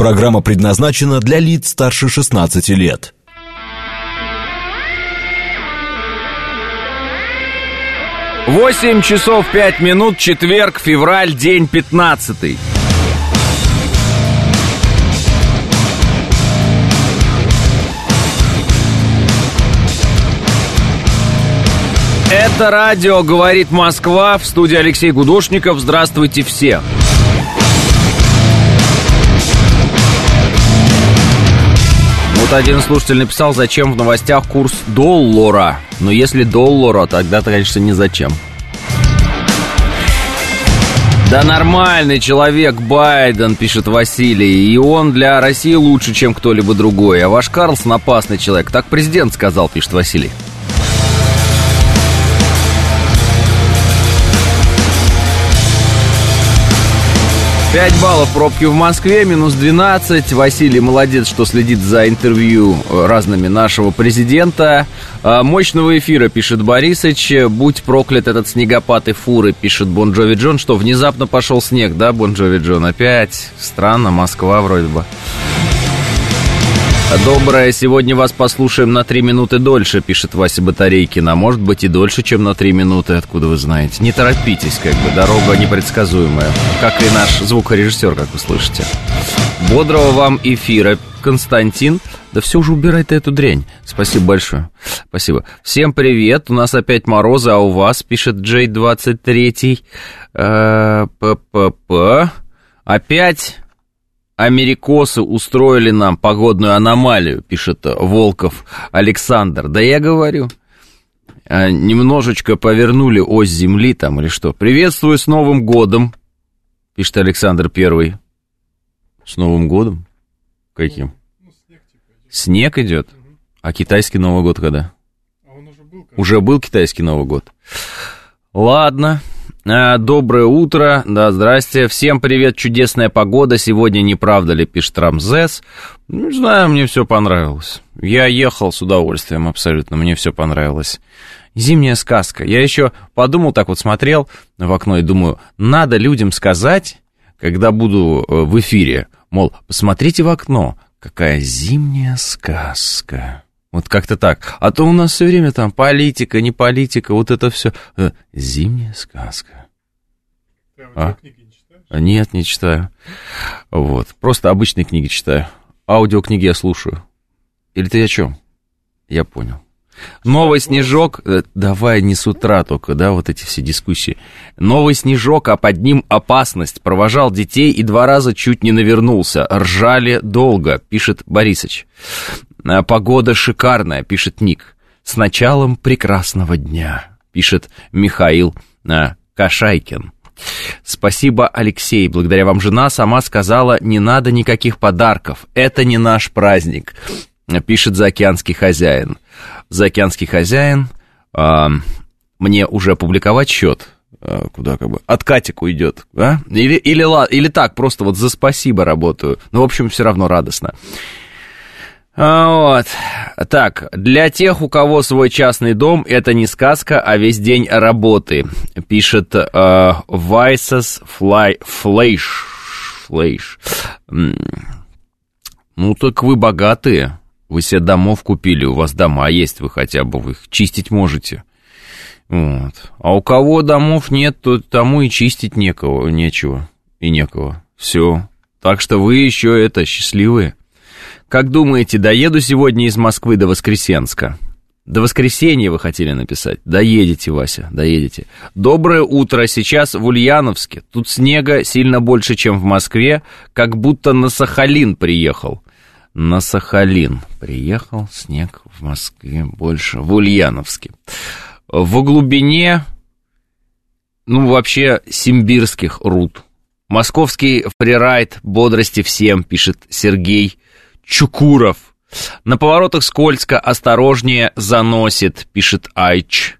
Программа предназначена для лиц старше 16 лет. Восемь часов пять минут, четверг, февраль, день пятнадцатый. Это радио «Говорит Москва» в студии Алексей Гудошников. Здравствуйте все. Вот один слушатель написал, зачем в новостях курс доллара. Но если доллара, тогда-то, конечно, не зачем. Да нормальный человек Байден, пишет Василий, и он для России лучше, чем кто-либо другой. А ваш Карлсон опасный человек, так президент сказал, пишет Василий. Пять баллов пробки в Москве, минус 12. Василий молодец, что следит за интервью э, разными нашего президента. А, мощного эфира, пишет Борисыч. Будь проклят этот снегопад и фуры, пишет Бон Джови Джон. Что, внезапно пошел снег, да, Бон Джови Джон? Опять странно, Москва вроде бы. Доброе, сегодня вас послушаем на три минуты дольше, пишет Вася Батарейкин. А может быть и дольше, чем на три минуты, откуда вы знаете. Не торопитесь, как бы, дорога непредсказуемая. Как и наш звукорежиссер, как вы слышите. Бодрого вам эфира, Константин. Да все уже убирай ты эту дрянь. Спасибо большое. Спасибо. Всем привет. У нас опять морозы, а у вас, пишет Джей 23. П-п-п. Опять Америкосы устроили нам погодную аномалию, пишет Волков Александр. Да я говорю, а, немножечко повернули ось Земли там или что. Приветствую с Новым годом, пишет Александр Первый. С Новым годом? Каким? Ну, снег, идет. А китайский Новый год когда? А уже был, уже был китайский Новый год. Ладно, доброе утро, да, здрасте. Всем привет, чудесная погода. Сегодня не правда ли, пишет Рамзес. Не знаю, мне все понравилось. Я ехал с удовольствием абсолютно, мне все понравилось. Зимняя сказка. Я еще подумал, так вот смотрел в окно и думаю, надо людям сказать, когда буду э, в эфире, мол, посмотрите в окно, какая зимняя сказка. Вот как-то так. А то у нас все время там политика, не политика, вот это все. Э, зимняя сказка. Ты а? книги не читаешь? Нет, не читаю. Вот. Просто обычные книги читаю. Аудиокниги я слушаю. Или ты о чем? Я понял. Новый снежок, э, давай не с утра только, да, вот эти все дискуссии. Новый снежок, а под ним опасность. Провожал детей и два раза чуть не навернулся. Ржали долго, пишет Борисыч. «А погода шикарная, пишет Ник. С началом прекрасного дня, пишет Михаил а, Кашайкин. Спасибо, Алексей. Благодаря вам жена сама сказала, не надо никаких подарков. Это не наш праздник, пишет заокеанский хозяин. Заокеанский хозяин, э, мне уже опубликовать счет, э, куда как бы, от Катику идет, а? Или, или, или так, просто вот за спасибо работаю. Ну, в общем, все равно радостно. А, вот. Так, для тех, у кого свой частный дом, это не сказка, а весь день работы, пишет э, Вайсас Флай, Флейш. Флейш. Ну, так вы богатые. Вы себе домов купили, у вас дома есть, вы хотя бы вы их чистить можете. Вот. А у кого домов нет, то тому и чистить некого, нечего и некого. Все. Так что вы еще это счастливые. Как думаете, доеду сегодня из Москвы до Воскресенска? До воскресенья вы хотели написать. Доедете, Вася, доедете. Доброе утро. Сейчас в Ульяновске. Тут снега сильно больше, чем в Москве. Как будто на Сахалин приехал. На Сахалин приехал. Снег в Москве больше. В Ульяновске. В глубине, ну, вообще, симбирских руд. Московский фрирайд бодрости всем, пишет Сергей Чукуров. На поворотах скользко, осторожнее заносит, пишет Айч.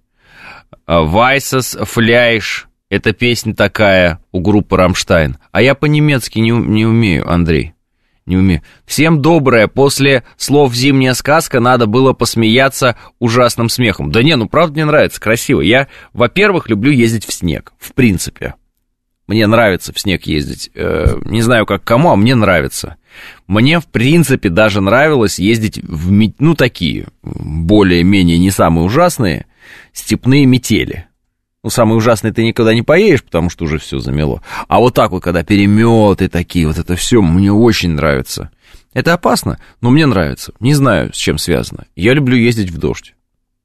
Вайсас Фляйш. Это песня такая у группы Рамштайн. А я по-немецки не, не умею, Андрей. Не умею. Всем доброе. После слов «зимняя сказка» надо было посмеяться ужасным смехом. Да не, ну правда мне нравится, красиво. Я, во-первых, люблю ездить в снег, в принципе. Мне нравится в снег ездить. Э, не знаю, как кому, а мне нравится. Мне, в принципе, даже нравилось ездить в, ну, такие, более-менее не самые ужасные, степные метели. Ну, самый ужасный ты никогда не поедешь, потому что уже все замело. А вот так вот, когда переметы такие, вот это все мне очень нравится. Это опасно, но мне нравится. Не знаю, с чем связано. Я люблю ездить в дождь.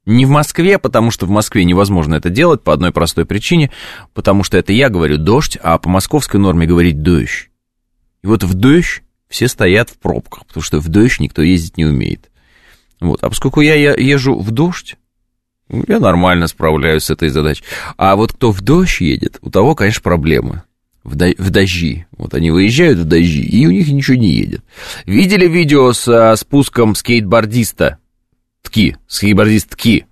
Не в Москве, потому что в Москве невозможно это делать по одной простой причине, потому что это я говорю дождь, а по московской норме говорить дождь. И вот в дождь все стоят в пробках, потому что в дождь никто ездить не умеет. Вот. А поскольку я езжу в дождь, я нормально справляюсь с этой задачей. А вот кто в дождь едет, у того, конечно, проблемы. В, до, дожди. Вот они выезжают в дожди, и у них ничего не едет. Видели видео с спуском скейтбордиста? Тки, скейтбордист Тки.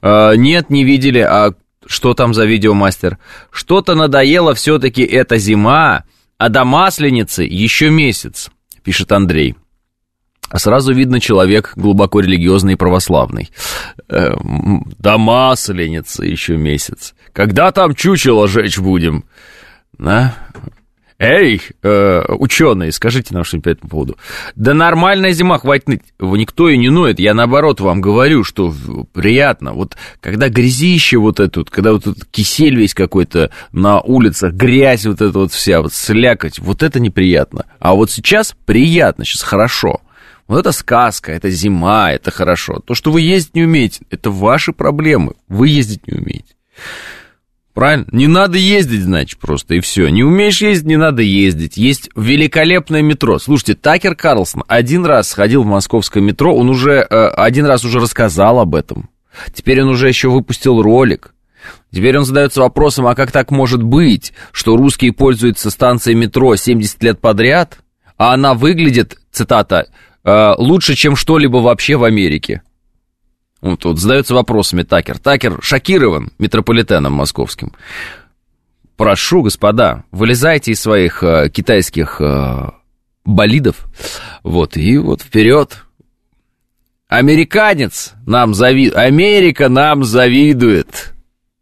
А, нет, не видели. А что там за видеомастер? Что-то надоело все-таки эта зима, а до Масленицы еще месяц, пишет Андрей. А сразу видно человек глубоко религиозный и православный. Э, до Масленицы еще месяц. Когда там чучело жечь будем? Да? Эй, э, ученые, скажите нам что-нибудь по этому поводу. Да нормальная зима, хватит ныть. Никто и не ноет. Я наоборот вам говорю, что приятно. Вот когда грязище вот это вот, когда вот этот кисель весь какой-то на улицах, грязь вот эта вот вся, вот слякоть, вот это неприятно. А вот сейчас приятно, сейчас хорошо. Вот это сказка, это зима, это хорошо. То, что вы ездить не умеете, это ваши проблемы. Вы ездить не умеете. Правильно? Не надо ездить, значит, просто, и все. Не умеешь ездить, не надо ездить. Есть великолепное метро. Слушайте, Такер Карлсон один раз сходил в московское метро, он уже э, один раз уже рассказал об этом. Теперь он уже еще выпустил ролик. Теперь он задается вопросом, а как так может быть, что русские пользуются станцией метро 70 лет подряд, а она выглядит, цитата, «э, лучше, чем что-либо вообще в Америке. Вот, вот задается вопросами Такер. Такер шокирован метрополитеном московским. Прошу, господа, вылезайте из своих э, китайских э, болидов, вот, и вот вперед. Американец нам завидует, Америка нам завидует.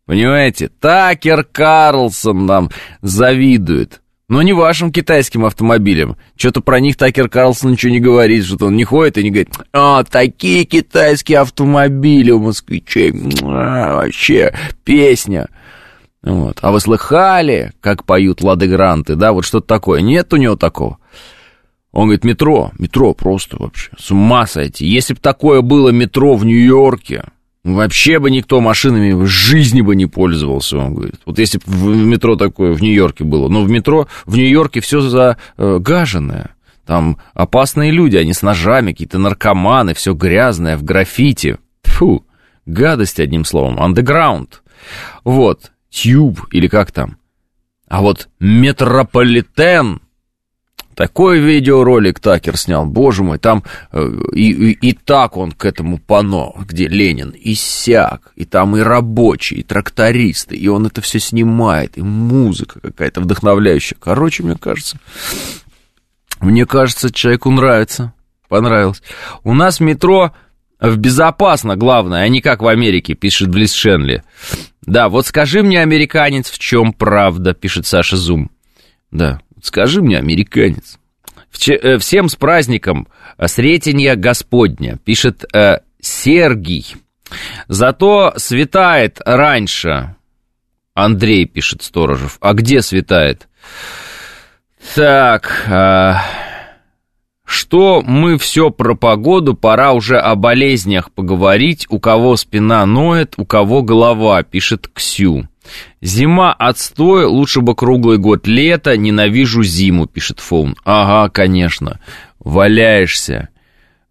Понимаете? Такер Карлсон нам завидует. Но не вашим китайским автомобилям. Что-то про них Такер Карлсон ничего не говорит, что он не ходит и не говорит, а, такие китайские автомобили у москвичей, а, вообще песня. Вот. А вы слыхали, как поют Лады Гранты, да, вот что-то такое? Нет у него такого. Он говорит, метро, метро просто вообще, с ума сойти. Если бы такое было метро в Нью-Йорке, Вообще бы никто машинами в жизни бы не пользовался, он говорит. Вот если бы в метро такое в Нью-Йорке было. Но в метро в Нью-Йорке все загаженное. Там опасные люди, они с ножами, какие-то наркоманы, все грязное, в граффити. Фу, гадость, одним словом, андеграунд. Вот, тюб или как там. А вот метрополитен такой видеоролик Такер снял, боже мой, там э, и, и, и так он к этому пано, где Ленин, и сяк, и там и рабочие, и трактористы, и он это все снимает, и музыка какая-то вдохновляющая. Короче, мне кажется, мне кажется, человеку нравится, понравилось. У нас метро в безопасно, главное, а не как в Америке, пишет Близ Шенли. Да, вот скажи мне, американец, в чем правда, пишет Саша Зум. Да, Скажи мне, американец. Э, всем с праздником э, Сретенья Господня, пишет э, Сергий. Зато светает раньше. Андрей пишет Сторожев. А где светает? Так, э, что мы все про погоду, пора уже о болезнях поговорить. У кого спина ноет, у кого голова, пишет Ксю. Зима отстой, лучше бы круглый год. Лето, ненавижу зиму, пишет Фоун. Ага, конечно. Валяешься.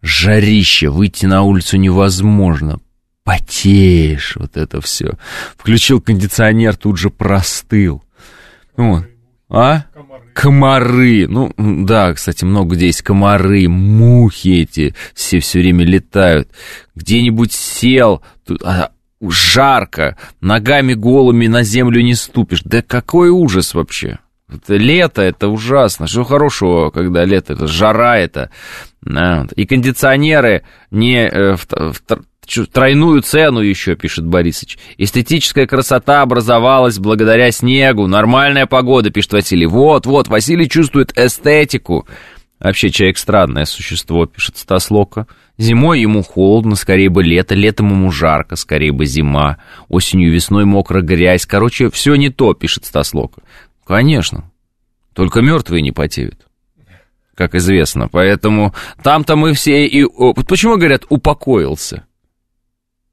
Жарище, выйти на улицу невозможно. Потеешь, вот это все. Включил кондиционер, тут же простыл. Вот. А? Комары. Ну, да, кстати, много где есть комары, мухи эти все все время летают. Где-нибудь сел, тут, а, жарко, ногами голыми на землю не ступишь. Да какой ужас вообще. Это лето, это ужасно. Что хорошего, когда лето, это жара это. И кондиционеры не э, в, в тройную цену еще, пишет Борисович. Эстетическая красота образовалась благодаря снегу. Нормальная погода, пишет Василий. Вот, вот, Василий чувствует эстетику. Вообще человек странное существо, пишет Стас Лока. Зимой ему холодно, скорее бы лето, летом ему жарко, скорее бы зима, осенью весной мокрая грязь. Короче, все не то, пишет Стас Лока. Конечно, только мертвые не потеют, как известно. Поэтому там-то мы все и... Почему говорят «упокоился»?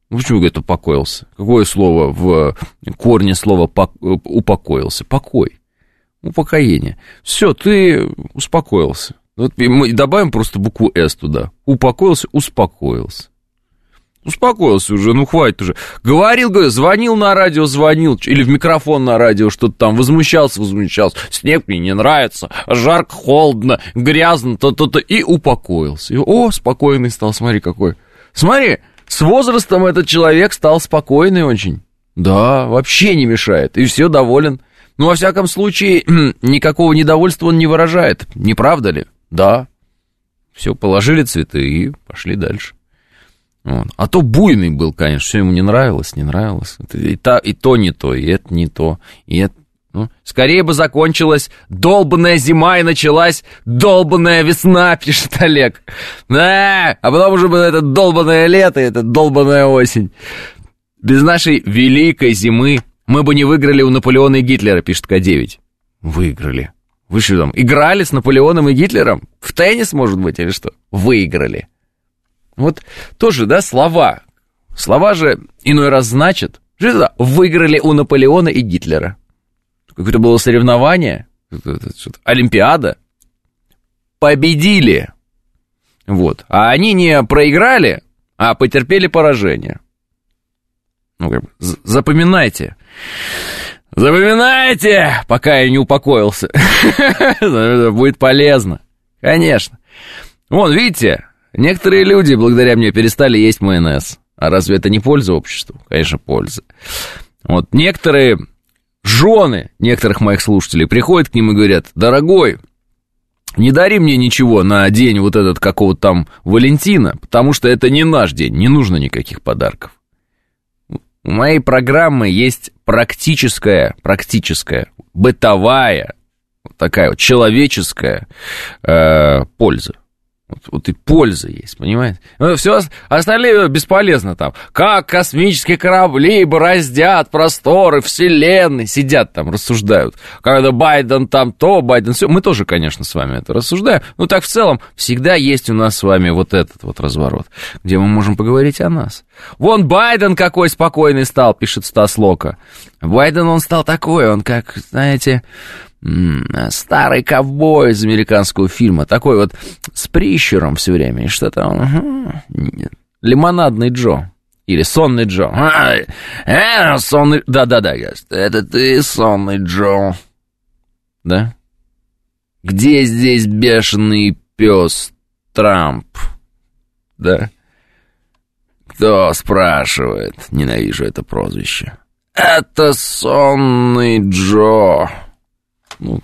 Почему, говорят, упокоился? Какое слово в корне слова «упокоился»? Покой. Упокоение. Все, ты успокоился. Вот мы добавим просто букву «С» туда. Упокоился, успокоился. Успокоился уже, ну хватит уже. Говорил, говорил, звонил на радио, звонил, или в микрофон на радио что-то там, возмущался, возмущался. Снег мне не нравится, жарко, холодно, грязно, то-то-то, и упокоился. И, о, спокойный стал, смотри какой. Смотри, с возрастом этот человек стал спокойный очень. Да, вообще не мешает, и все доволен. Ну, во всяком случае, никакого недовольства он не выражает, не правда ли? Да. Все, положили цветы и пошли дальше. Вот. А то буйный был, конечно, все ему не нравилось, не нравилось. И, та, и то не то, и это не то, и это ну, скорее бы закончилась долбанная зима и началась долбанная весна, пишет Олег. Да, а потом уже было это долбанное лето и это долбанная осень. Без нашей великой зимы мы бы не выиграли у Наполеона и Гитлера, пишет К9. Выиграли. Вы что там, играли с Наполеоном и Гитлером? В теннис, может быть, или что? Выиграли. Вот тоже, да, слова. Слова же иной раз значат. Что? Выиграли у Наполеона и Гитлера. Какое-то было соревнование, Олимпиада. Победили. Вот. А они не проиграли, а потерпели поражение. Ну, как бы, запоминайте. Запоминайте, пока я не упокоился. Будет полезно. Конечно. Вон, видите, некоторые люди благодаря мне перестали есть майонез. А разве это не польза обществу? Конечно, польза. Вот некоторые жены некоторых моих слушателей приходят к ним и говорят, дорогой, не дари мне ничего на день вот этот какого-то там Валентина, потому что это не наш день, не нужно никаких подарков. У моей программы есть практическая, практическая, бытовая, такая вот человеческая э, польза. Вот, вот и польза есть, понимаете? Ну, все остальные бесполезно там. Как космические корабли бороздят просторы вселенной. Сидят там, рассуждают. Когда Байден там то, Байден все. Мы тоже, конечно, с вами это рассуждаем. Но так в целом всегда есть у нас с вами вот этот вот разворот, где мы можем поговорить о нас. Вон Байден какой спокойный стал, пишет Стас Лока. Байден он стал такой, он как, знаете, старый ковбой из американского фильма, такой вот с прищуром все время, и что-то он... Лимонадный Джо. Или сонный Джо. А, э, сонный... Да-да-да, это ты, сонный Джо. Да? Где здесь бешеный пес Трамп? Да? Кто спрашивает? Ненавижу это прозвище. Это сонный Джо. Ну,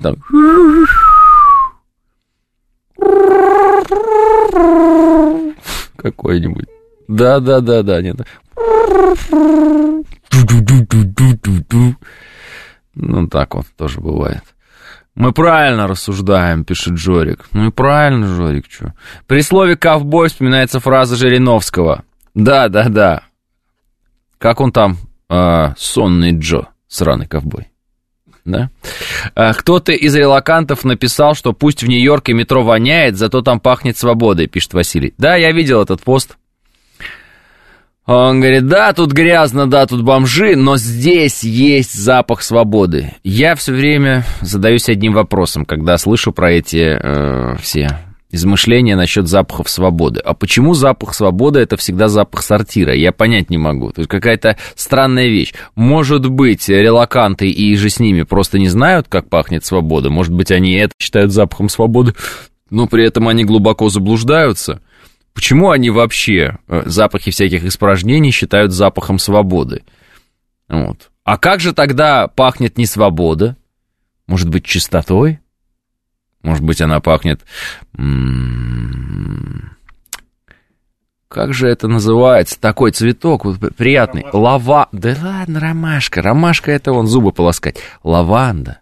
там... Какой-нибудь. Да-да-да-да, нет. Ну, так вот тоже бывает. Мы правильно рассуждаем, пишет Жорик. Ну и правильно, Жорик, что? При слове «ковбой» вспоминается фраза Жириновского. Да, да, да. Как он там? А, сонный Джо, сраный ковбой да? А, кто-то из релакантов написал, что пусть в Нью-Йорке метро воняет, зато там пахнет свободой, пишет Василий. Да, я видел этот пост. Он говорит, да, тут грязно, да, тут бомжи, но здесь есть запах свободы. Я все время задаюсь одним вопросом, когда слышу про эти э, все измышления насчет запахов свободы. А почему запах свободы это всегда запах сортира? Я понять не могу. То есть какая-то странная вещь. Может быть, релаканты и же с ними просто не знают, как пахнет свобода. Может быть, они это считают запахом свободы, но при этом они глубоко заблуждаются. Почему они вообще э, запахи всяких испражнений считают запахом свободы? Вот. А как же тогда пахнет не свобода? Может быть, чистотой? Может быть, она пахнет... как же это называется? Такой цветок вот, приятный. Ромашка. Лава. Да ладно, ромашка. Ромашка это он зубы полоскать. Лаванда.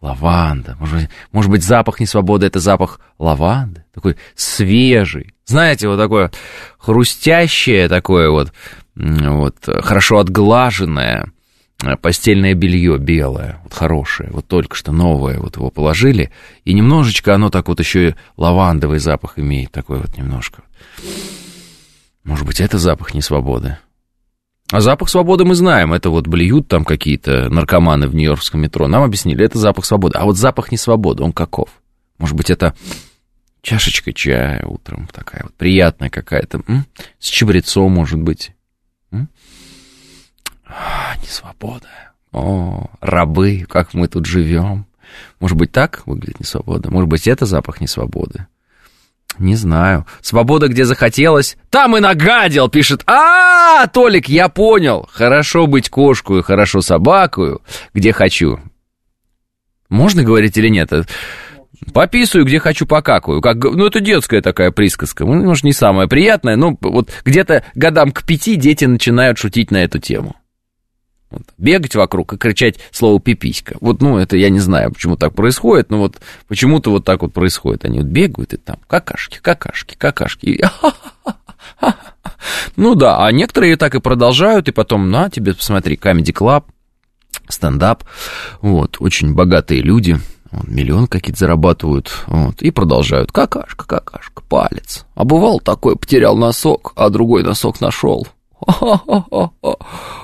Лаванда. Может быть, может быть, запах несвободы это запах лаванды. Такой свежий. Знаете, вот такое хрустящее, такое вот, вот хорошо отглаженное постельное белье белое, вот хорошее, вот только что новое, вот его положили, и немножечко оно так вот еще и лавандовый запах имеет, такой вот немножко. Может быть, это запах несвободы. А запах свободы мы знаем, это вот блюют там какие-то наркоманы в Нью-Йоркском метро, нам объяснили, это запах свободы. А вот запах несвободы, он каков? Может быть, это чашечка чая утром такая вот приятная какая-то, с чабрецом, может быть. М? А, не свобода. О, рабы, как мы тут живем. Может быть, так выглядит несвобода? Может быть, это запах несвободы? Не знаю. Свобода, где захотелось, там и нагадил, пишет. А, Толик, я понял. Хорошо быть кошкую, хорошо собакую, где хочу. Можно говорить или нет? Пописываю, где хочу, покакаю. Как, ну, это детская такая присказка. Ну, может, не самая приятная, но вот где-то годам к пяти дети начинают шутить на эту тему. Вот, бегать вокруг и кричать слово «пиписька». Вот, ну, это я не знаю, почему так происходит, но вот почему-то вот так вот происходит. Они вот бегают и там какашки, какашки, какашки. Ну да, а некоторые так и продолжают, и потом, на тебе, посмотри, Comedy Club, стендап, вот, очень богатые люди, вот, миллион какие-то зарабатывают, вот, и продолжают. Какашка, какашка, палец. А бывал такой, потерял носок, а другой носок нашел.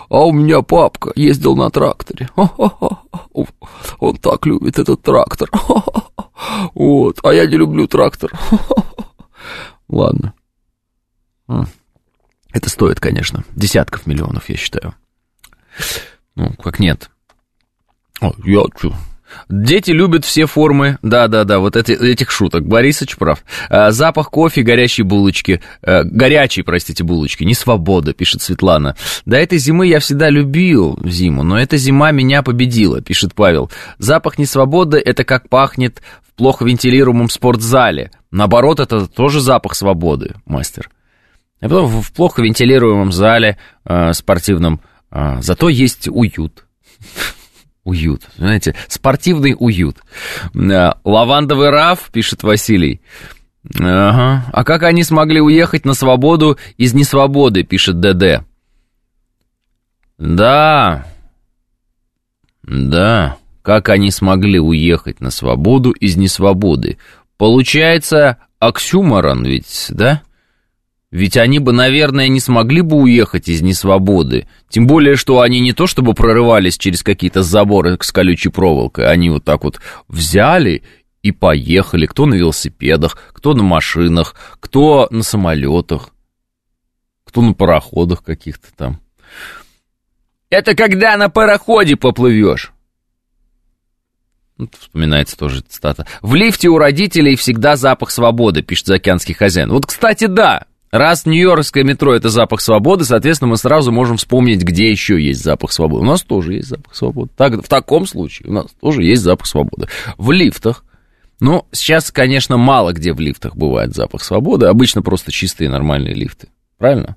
А у меня папка ездил на тракторе. Он так любит этот трактор. Вот, а я не люблю трактор. Ладно. Это стоит, конечно, десятков миллионов, я считаю. Ну, как нет. О, я что, Дети любят все формы, да-да-да, вот эти, этих шуток. Борисович прав. А, запах кофе, горящие булочки, а, горячие, простите, булочки, не свобода, пишет Светлана. До этой зимы я всегда любил зиму, но эта зима меня победила, пишет Павел. Запах не свободы, это как пахнет в плохо вентилируемом спортзале. Наоборот, это тоже запах свободы, мастер. А потом в плохо вентилируемом зале э, спортивном э, зато есть уют. Уют, знаете, спортивный уют. Э, лавандовый раф, пишет Василий. Ага. А как они смогли уехать на свободу из несвободы, пишет ДД. Да. Да. Как они смогли уехать на свободу из несвободы? Получается, оксюморон ведь, да? Ведь они бы, наверное, не смогли бы уехать из несвободы. Тем более, что они не то чтобы прорывались через какие-то заборы с колючей проволокой, они вот так вот взяли и поехали. Кто на велосипедах, кто на машинах, кто на самолетах, кто на пароходах каких-то там. Это когда на пароходе поплывешь. Вот вспоминается тоже цитата. В лифте у родителей всегда запах свободы, пишет заокеанский хозяин. Вот, кстати, да, Раз Нью-Йоркское метро это запах свободы, соответственно, мы сразу можем вспомнить, где еще есть запах свободы. У нас тоже есть запах свободы. Так, в таком случае у нас тоже есть запах свободы. В лифтах. Ну, сейчас, конечно, мало где в лифтах бывает запах свободы. Обычно просто чистые нормальные лифты. Правильно?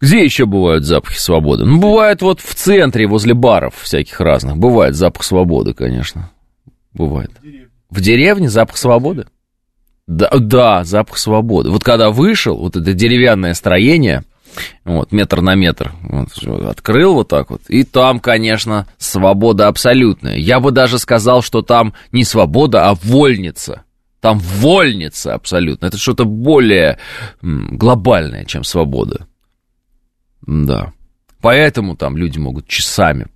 Где еще бывают запахи свободы? Ну, бывает вот в центре, возле баров всяких разных. Бывает запах свободы, конечно. Бывает. В деревне, в деревне запах свободы? Да, да, запах свободы. Вот когда вышел, вот это деревянное строение, вот, метр на метр, вот, открыл вот так вот, и там, конечно, свобода абсолютная. Я бы даже сказал, что там не свобода, а вольница. Там вольница абсолютно. Это что-то более глобальное, чем свобода. Да. Поэтому там люди могут часами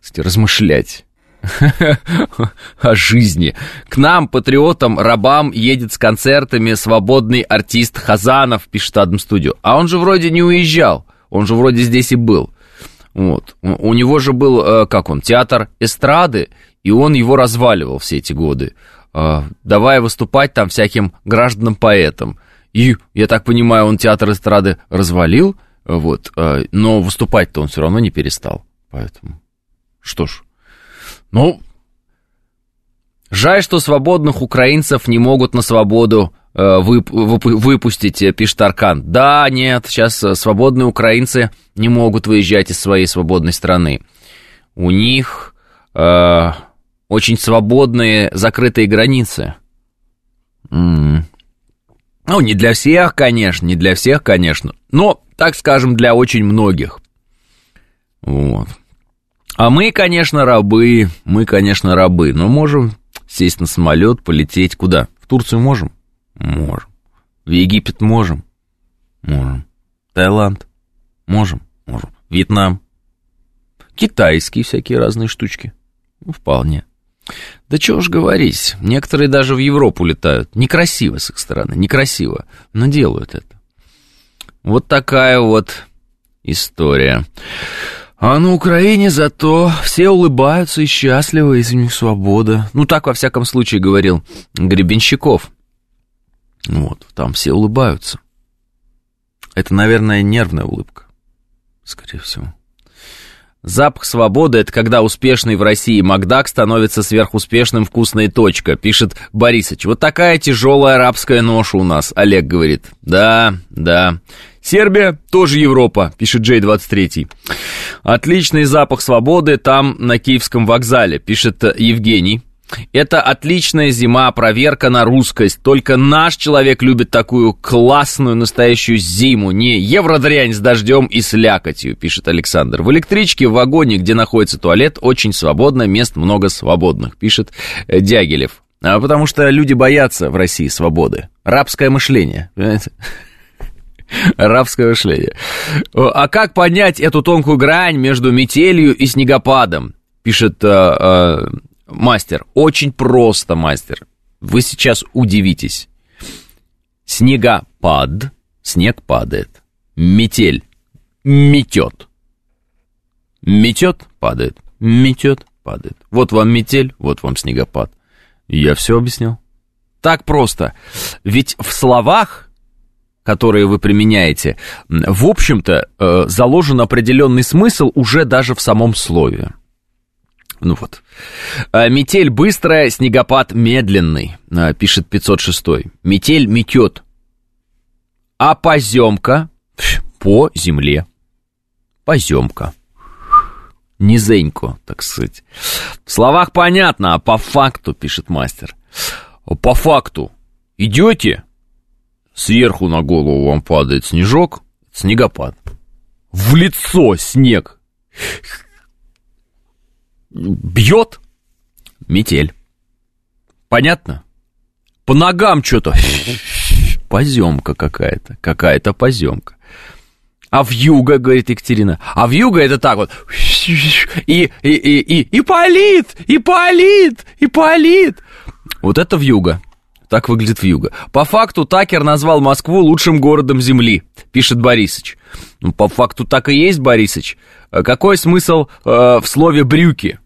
кстати, размышлять о жизни. К нам, патриотам, рабам, едет с концертами свободный артист Хазанов, пишет Адам Студио. А он же вроде не уезжал, он же вроде здесь и был. Вот. У него же был, э, как он, театр эстрады, и он его разваливал все эти годы, э, давая выступать там всяким гражданам-поэтам. И, я так понимаю, он театр эстрады развалил, вот, э, но выступать-то он все равно не перестал. Поэтому, что ж, ну, жаль, что свободных украинцев не могут на свободу вып, вып, выпустить, пишет Аркан. Да, нет, сейчас свободные украинцы не могут выезжать из своей свободной страны. У них э, очень свободные закрытые границы. М-м. Ну, не для всех, конечно, не для всех, конечно, но, так скажем, для очень многих. Вот. А мы, конечно, рабы, мы, конечно, рабы, но можем сесть на самолет, полететь куда? В Турцию можем? Можем. В Египет можем? Можем. Таиланд? Можем? Можем. Вьетнам? Китайские всякие разные штучки? Ну, вполне. Да чего ж говорить, некоторые даже в Европу летают. Некрасиво с их стороны, некрасиво, но делают это. Вот такая вот история. А на Украине зато все улыбаются и счастливы, из них свобода. Ну, так, во всяком случае, говорил Гребенщиков. Вот, там все улыбаются. Это, наверное, нервная улыбка, скорее всего. Запах свободы – это когда успешный в России Макдак становится сверхуспешным вкусной точка, пишет Борисович. Вот такая тяжелая арабская ноша у нас, Олег говорит. Да, да. Сербия тоже Европа, пишет Джей-23. Отличный запах свободы там на Киевском вокзале, пишет Евгений. Это отличная зима, проверка на русскость. Только наш человек любит такую классную настоящую зиму. Не евродрянь с дождем и слякотью, пишет Александр. В электричке, в вагоне, где находится туалет, очень свободно, мест много свободных, пишет э, Дягилев. А потому что люди боятся в России свободы. Рабское мышление, понимаете? Рабское мышление. А как понять эту тонкую грань между метелью и снегопадом? Пишет э, э, мастер. Очень просто, мастер. Вы сейчас удивитесь. Снегопад, снег падает. Метель, метет. Метет, падает. Метет, падает. Вот вам метель, вот вам снегопад. Я все объяснил. Так просто. Ведь в словах, которые вы применяете, в общем-то, э, заложен определенный смысл уже даже в самом слове. Ну вот. А, метель быстрая, снегопад медленный, а, пишет 506. Метель метет. А поземка по земле. Поземка. Низенько, так сказать. В словах понятно, а по факту, пишет мастер. По факту. Идете, сверху на голову вам падает снежок, снегопад. В лицо снег бьет метель. Понятно? По ногам что-то. Поземка какая-то. Какая-то поземка. А в юго, говорит Екатерина. А в юго это так вот. И, и, и, и, и полит, и полит, и полит. Вот это в юго. Так выглядит в юго. По факту Такер назвал Москву лучшим городом Земли, пишет Борисыч. Ну, по факту так и есть, Борисыч. А какой смысл э, в слове брюки?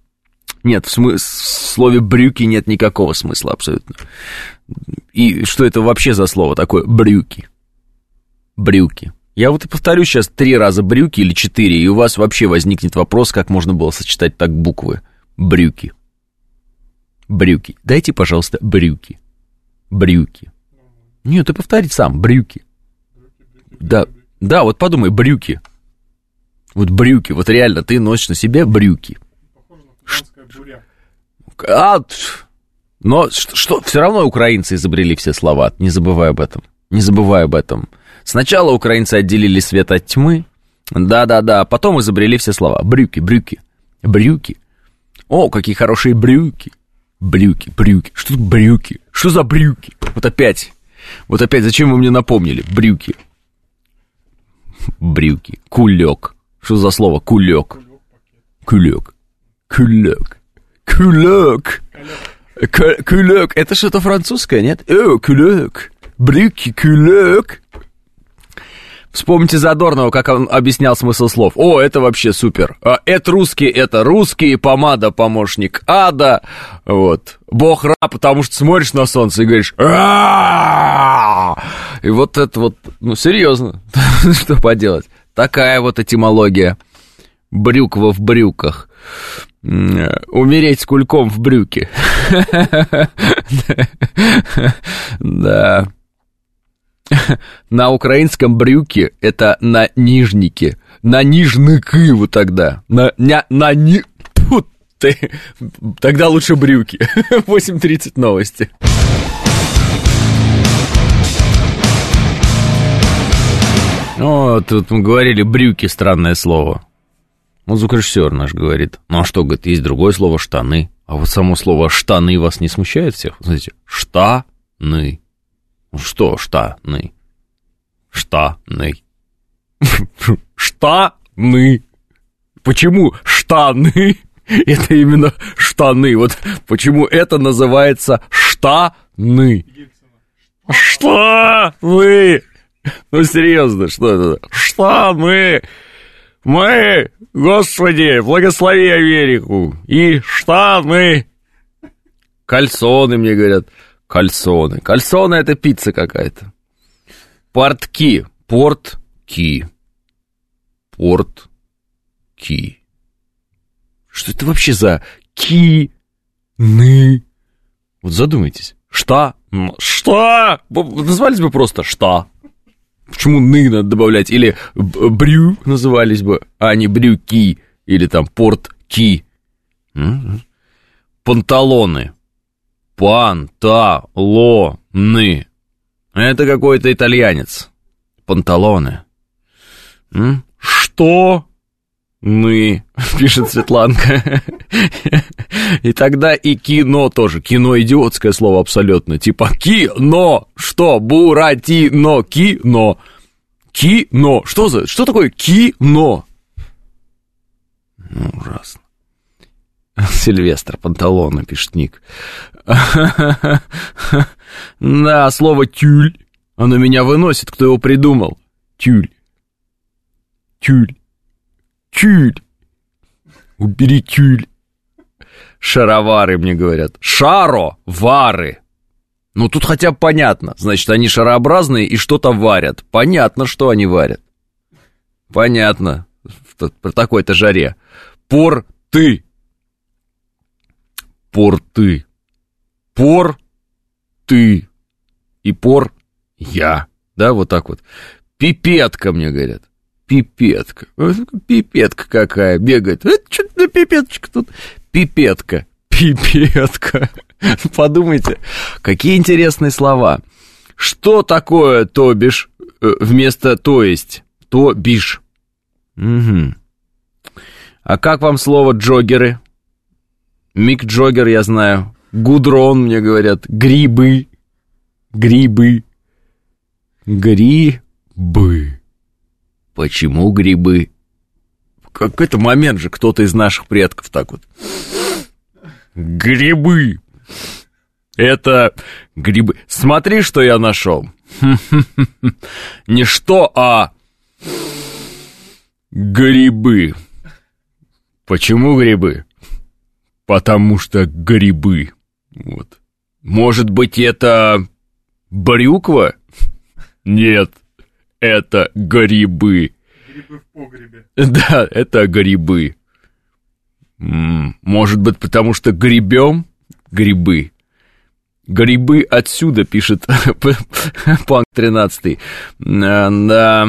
Нет, в, смы- в слове брюки нет никакого смысла абсолютно. И что это вообще за слово такое? Брюки. Брюки. Я вот и повторю сейчас три раза брюки или четыре, и у вас вообще возникнет вопрос, как можно было сочетать так буквы. Брюки. Брюки. Дайте, пожалуйста, брюки. Брюки. Нет, ты повторить сам. Брюки. Да, да, вот подумай, брюки. Вот брюки, вот реально, ты носишь на себе брюки. А, но что, что, все равно украинцы изобрели все слова, не забывай об этом, не забывай об этом. Сначала украинцы отделили свет от тьмы, да-да-да, потом изобрели все слова. Брюки, брюки, брюки. О, какие хорошие брюки. Брюки, брюки. Что тут брюки? Что за брюки? Вот опять. Вот опять, зачем вы мне напомнили? Брюки. Брюки. Кулек. Что за слово? Кулек. Кулек. Кулек. Кулек. Кулек. Это что-то французское, нет? О, кулек. Брюки, кулек. Вспомните Задорного, как он объяснял смысл слов. О, это вообще супер. А, это русский, это русский, помада, помощник ада. Вот. Бог раб, потому что смотришь на солнце и говоришь... И вот это вот, ну, серьезно, что поделать. Такая вот этимология. Брюква в брюках. Умереть с кульком в брюке. Да. на украинском брюки это на нижнике. На нижники вот тогда. На, на, на ни... Фу, ты. Тогда лучше брюки. 8.30 новости. Ну, тут мы говорили брюки, странное слово. Ну, звукорежиссер наш говорит. Ну, а что, говорит, есть другое слово штаны. А вот само слово штаны вас не смущает всех? Знаете, штаны. Ну, что штаны? Штаны. Штаны. Почему штаны? Это именно штаны. Вот почему это называется штаны. Штаны. Ну, серьезно, что это? Штаны. Мы, Господи, благослови Америку. И штаны. Кальсоны, мне говорят. Кальсоны. Кальсоны это пицца какая-то. Портки. Портки. Портки. Что это вообще за ки ны? Вот задумайтесь. Что? Что? Назвались бы просто что? Почему ны надо добавлять? Или брю назывались бы, а не брюки. Или там портки. Панталоны. Панталоны. Это какой-то итальянец. Панталоны. Что? Мы, пишет Светланка. И тогда и кино тоже. Кино идиотское слово абсолютно. Типа кино. Что? Буратино. Кино. Кино. Что за... Что такое кино? Ну, ужасно. Сильвестр Панталона, пишет Ник. Да, слово тюль. Оно меня выносит. Кто его придумал? Тюль. Тюль. Тюль. Убери тюль. Шаровары, мне говорят. Шаровары. Ну, тут хотя бы понятно. Значит, они шарообразные и что-то варят. Понятно, что они варят. Понятно. При такой-то жаре. Порты. Порты. Пор ты. И пор я. Да, вот так вот. Пипетка, мне говорят. Пипетка. Пипетка какая бегает. Это что за пипеточка тут? Пипетка. Пипетка. Подумайте, какие интересные слова. Что такое то бишь э, вместо то есть? То бишь. Угу. А как вам слово джогеры? Мик Джогер, я знаю. Гудрон, мне говорят. Грибы. Грибы. Грибы. Почему грибы? В какой-то момент же кто-то из наших предков так вот. Грибы. Это грибы. Смотри, что я нашел. Не что, а грибы. Почему грибы? Потому что грибы. Вот. Может быть, это брюква? Нет, это грибы. Грибы в погребе. Да, это грибы. Может быть, потому что гребем грибы. Грибы отсюда, пишет Панк 13. Да.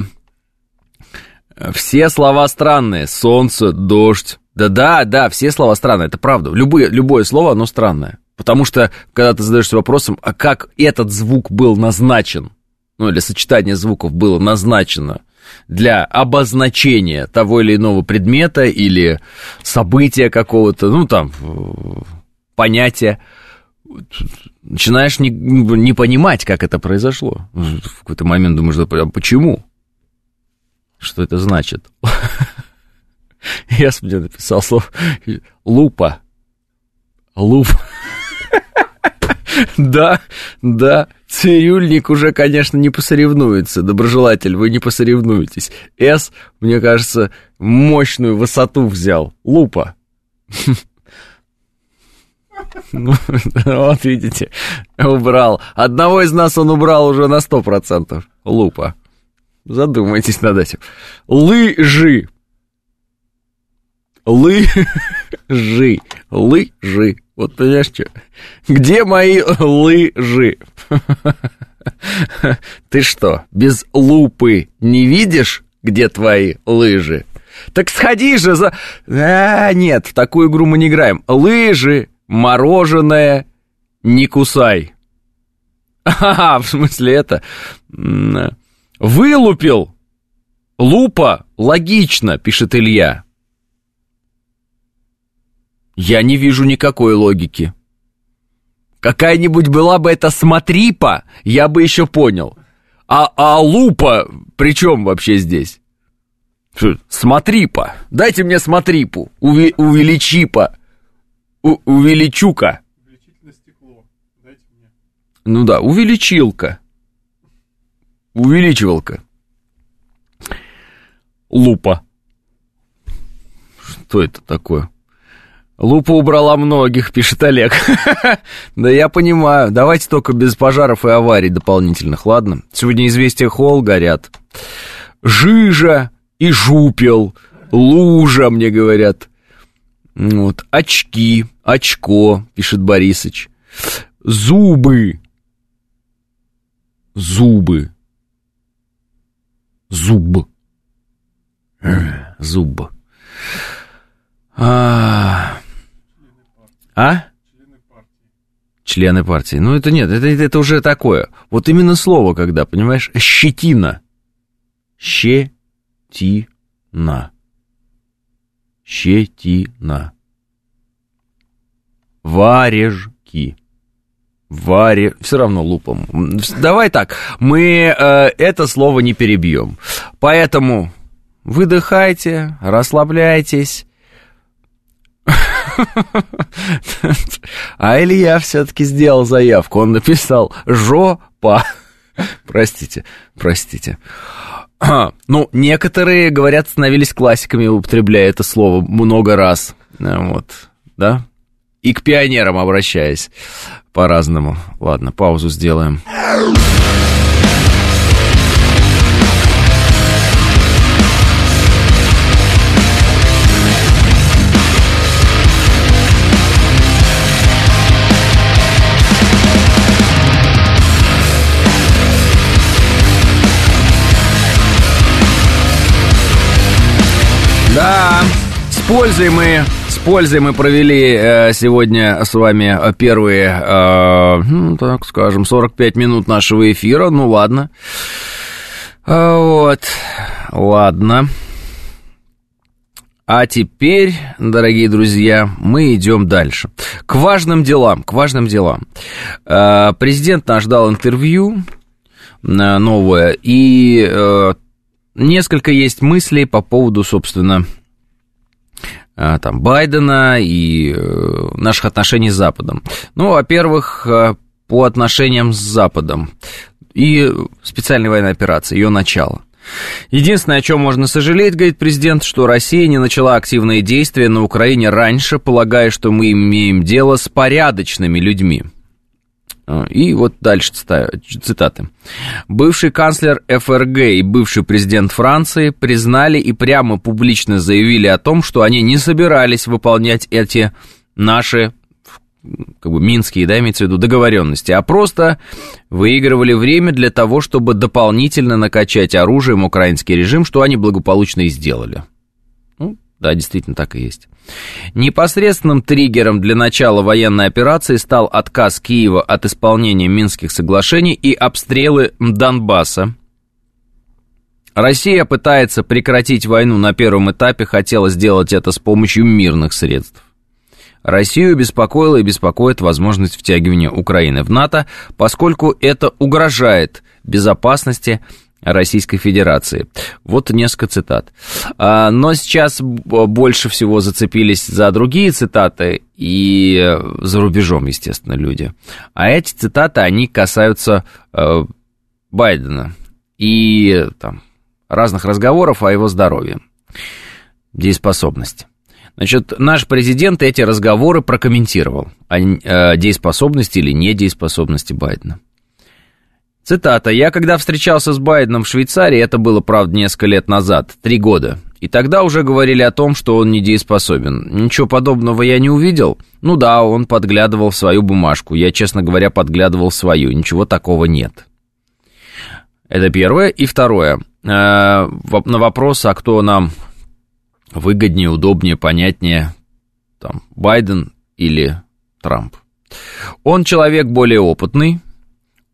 Все слова странные. Солнце, дождь. Да-да, да, все слова странные, это правда. Любое, любое слово, оно странное. Потому что, когда ты задаешься вопросом, а как этот звук был назначен, ну, или сочетание звуков было назначено для обозначения того или иного предмета или события какого-то, ну, там, понятия, начинаешь не, не понимать, как это произошло. В какой-то момент думаешь, а почему? Что это значит? Я мне написал слово лупа. Лупа. Да, да, цирюльник уже, конечно, не посоревнуется. Доброжелатель, вы не посоревнуетесь. С, мне кажется, мощную высоту взял. Лупа. Ну, вот видите, убрал. Одного из нас он убрал уже на сто процентов. Лупа. Задумайтесь над этим. Лыжи. Лыжи. Лыжи. Вот понимаешь, что? Где мои лыжи? Ты что, без лупы не видишь, где твои лыжи? Так сходи же за... А, нет, в такую игру мы не играем. Лыжи, мороженое, не кусай. А, в смысле это... Вылупил. Лупа, логично, пишет Илья. Я не вижу никакой логики. Какая-нибудь была бы это смотрипа, я бы еще понял. А, а лупа при чем вообще здесь? Смотрипа. Дайте мне смотрипу. Уви, увеличипа. У, увеличука. Увеличительное стекло. Дайте мне. Ну да, увеличилка. Увеличивалка. Лупа. Что это такое? Лупа убрала многих, пишет Олег. да я понимаю. Давайте только без пожаров и аварий дополнительных, ладно? Сегодня известия холл горят. Жижа и жупел. Лужа, мне говорят. Вот. Очки, очко, пишет Борисыч. Зубы. Зубы. Зуб. Зуб. А, а? Члены партии. Ну, это нет, это, это уже такое. Вот именно слово, когда, понимаешь, щетина. Щетина. Щетина. Варежки. Варе... Все равно лупом. Давай так, мы э, это слово не перебьем. Поэтому выдыхайте, расслабляйтесь а Илья все-таки сделал заявку. Он написал «жопа». Простите, простите. Ну, некоторые, говорят, становились классиками, употребляя это слово много раз. Вот, да? И к пионерам обращаясь по-разному. Ладно, паузу сделаем. Пользой мы, с пользой мы провели э, сегодня с вами первые, э, ну, так скажем, 45 минут нашего эфира. Ну, ладно. Э, вот, ладно. А теперь, дорогие друзья, мы идем дальше. К важным делам, к важным делам. Э, президент наш дал интервью э, новое, и э, Несколько есть мыслей по поводу, собственно, там, Байдена и э, наших отношений с Западом. Ну, во-первых, э, по отношениям с Западом и специальной военной операции, ее начало. Единственное, о чем можно сожалеть, говорит президент, что Россия не начала активные действия на Украине раньше, полагая, что мы имеем дело с порядочными людьми. А, и вот дальше цитаты. Бывший канцлер ФРГ и бывший президент Франции признали и прямо публично заявили о том, что они не собирались выполнять эти наши как бы минские, да, имеется в виду, договоренности, а просто выигрывали время для того, чтобы дополнительно накачать оружием украинский режим, что они благополучно и сделали. Да, действительно так и есть. Непосредственным триггером для начала военной операции стал отказ Киева от исполнения Минских соглашений и обстрелы Донбасса. Россия пытается прекратить войну на первом этапе, хотела сделать это с помощью мирных средств. Россию беспокоила и беспокоит возможность втягивания Украины в НАТО, поскольку это угрожает безопасности Российской Федерации. Вот несколько цитат. А, но сейчас больше всего зацепились за другие цитаты и за рубежом, естественно, люди. А эти цитаты, они касаются э, Байдена и там, разных разговоров о его здоровье, дееспособности. Значит, наш президент эти разговоры прокомментировал о э, дееспособности или недееспособности Байдена. Цитата. «Я когда встречался с Байденом в Швейцарии, это было, правда, несколько лет назад, три года, и тогда уже говорили о том, что он недееспособен. Ничего подобного я не увидел. Ну да, он подглядывал в свою бумажку. Я, честно говоря, подглядывал в свою. Ничего такого нет. Это первое. И второе. На вопрос, а кто нам выгоднее, удобнее, понятнее, там, Байден или Трамп. Он человек более опытный,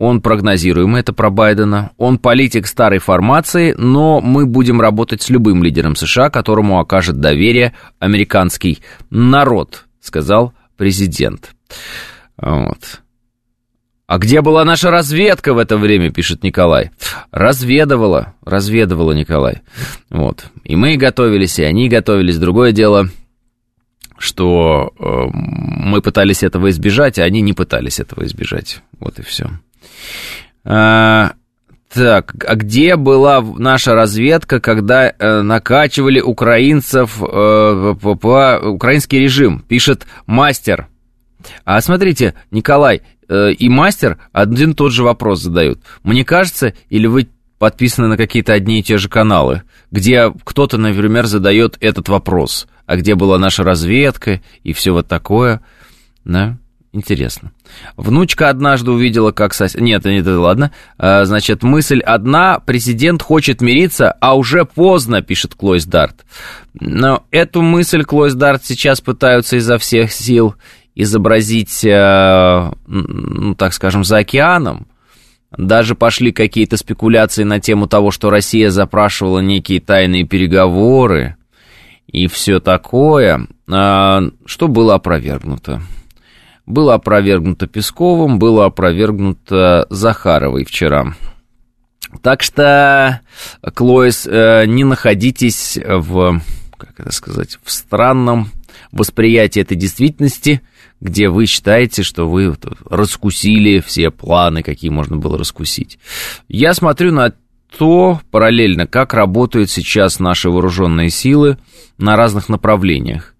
он прогнозируемый, это про Байдена, он политик старой формации, но мы будем работать с любым лидером США, которому окажет доверие американский народ, сказал президент. Вот. А где была наша разведка в это время, пишет Николай. Разведывала, разведывала Николай. Вот. И мы готовились, и они готовились. Другое дело, что э, мы пытались этого избежать, а они не пытались этого избежать. Вот и все. А, так, а где была наша разведка, когда э, накачивали украинцев э, по, по, украинский режим? Пишет мастер. А смотрите, Николай э, и мастер один тот же вопрос задают. Мне кажется, или вы подписаны на какие-то одни и те же каналы, где кто-то, например, задает этот вопрос, а где была наша разведка и все вот такое, да? Интересно. Внучка однажды увидела, как сосед... Нет, нет, ладно. А, значит, мысль одна. Президент хочет мириться, а уже поздно, пишет Клойс Дарт. Но эту мысль Клойс Дарт сейчас пытаются изо всех сил изобразить, э, ну, так скажем, за океаном. Даже пошли какие-то спекуляции на тему того, что Россия запрашивала некие тайные переговоры и все такое, а, что было опровергнуто. Было опровергнуто Песковым, было опровергнуто Захаровой вчера. Так что, Клоис, э, не находитесь в, как это сказать, в странном восприятии этой действительности, где вы считаете, что вы раскусили все планы, какие можно было раскусить. Я смотрю на то параллельно, как работают сейчас наши вооруженные силы на разных направлениях.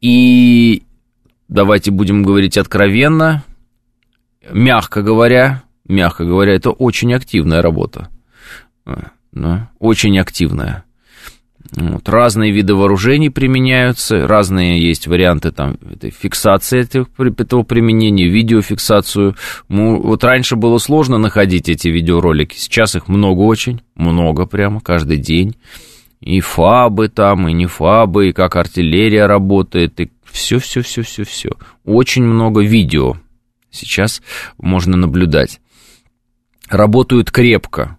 И давайте будем говорить откровенно, мягко говоря, мягко говоря, это очень активная работа. Да, очень активная. Вот, разные виды вооружений применяются, разные есть варианты там, этой фиксации этих, этого применения, видеофиксацию. Вот раньше было сложно находить эти видеоролики, сейчас их много очень, много прямо, каждый день. И фабы там, и не фабы, и как артиллерия работает, и все-все-все-все-все. Очень много видео сейчас можно наблюдать. Работают крепко.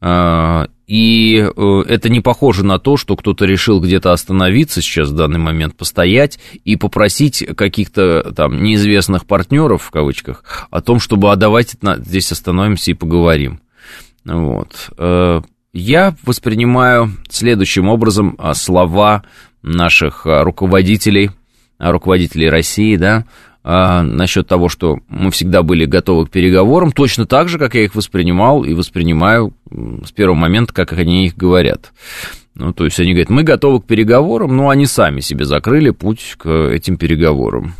А, и э, это не похоже на то, что кто-то решил где-то остановиться сейчас в данный момент, постоять и попросить каких-то там неизвестных партнеров, в кавычках, о том, чтобы а давайте здесь остановимся и поговорим. Вот. Э, я воспринимаю следующим образом а, слова наших а, руководителей – руководителей России, да, а, насчет того, что мы всегда были готовы к переговорам, точно так же, как я их воспринимал и воспринимаю с первого момента, как они их говорят. Ну, то есть они говорят, мы готовы к переговорам, но они сами себе закрыли путь к этим переговорам.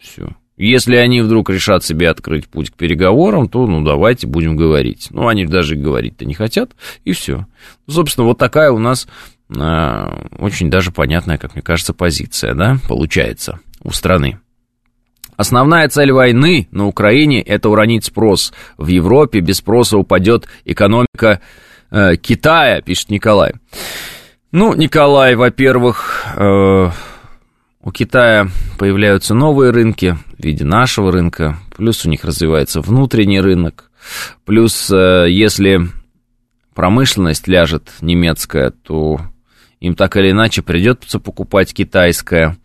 Все. Если они вдруг решат себе открыть путь к переговорам, то, ну, давайте будем говорить. Ну, они даже говорить-то не хотят, и все. Собственно, вот такая у нас очень даже понятная, как мне кажется, позиция, да, получается у страны. Основная цель войны на Украине – это уронить спрос. В Европе без спроса упадет экономика э, Китая, пишет Николай. Ну, Николай, во-первых, э, у Китая появляются новые рынки в виде нашего рынка, плюс у них развивается внутренний рынок, плюс э, если промышленность ляжет немецкая, то им так или иначе придется покупать китайское.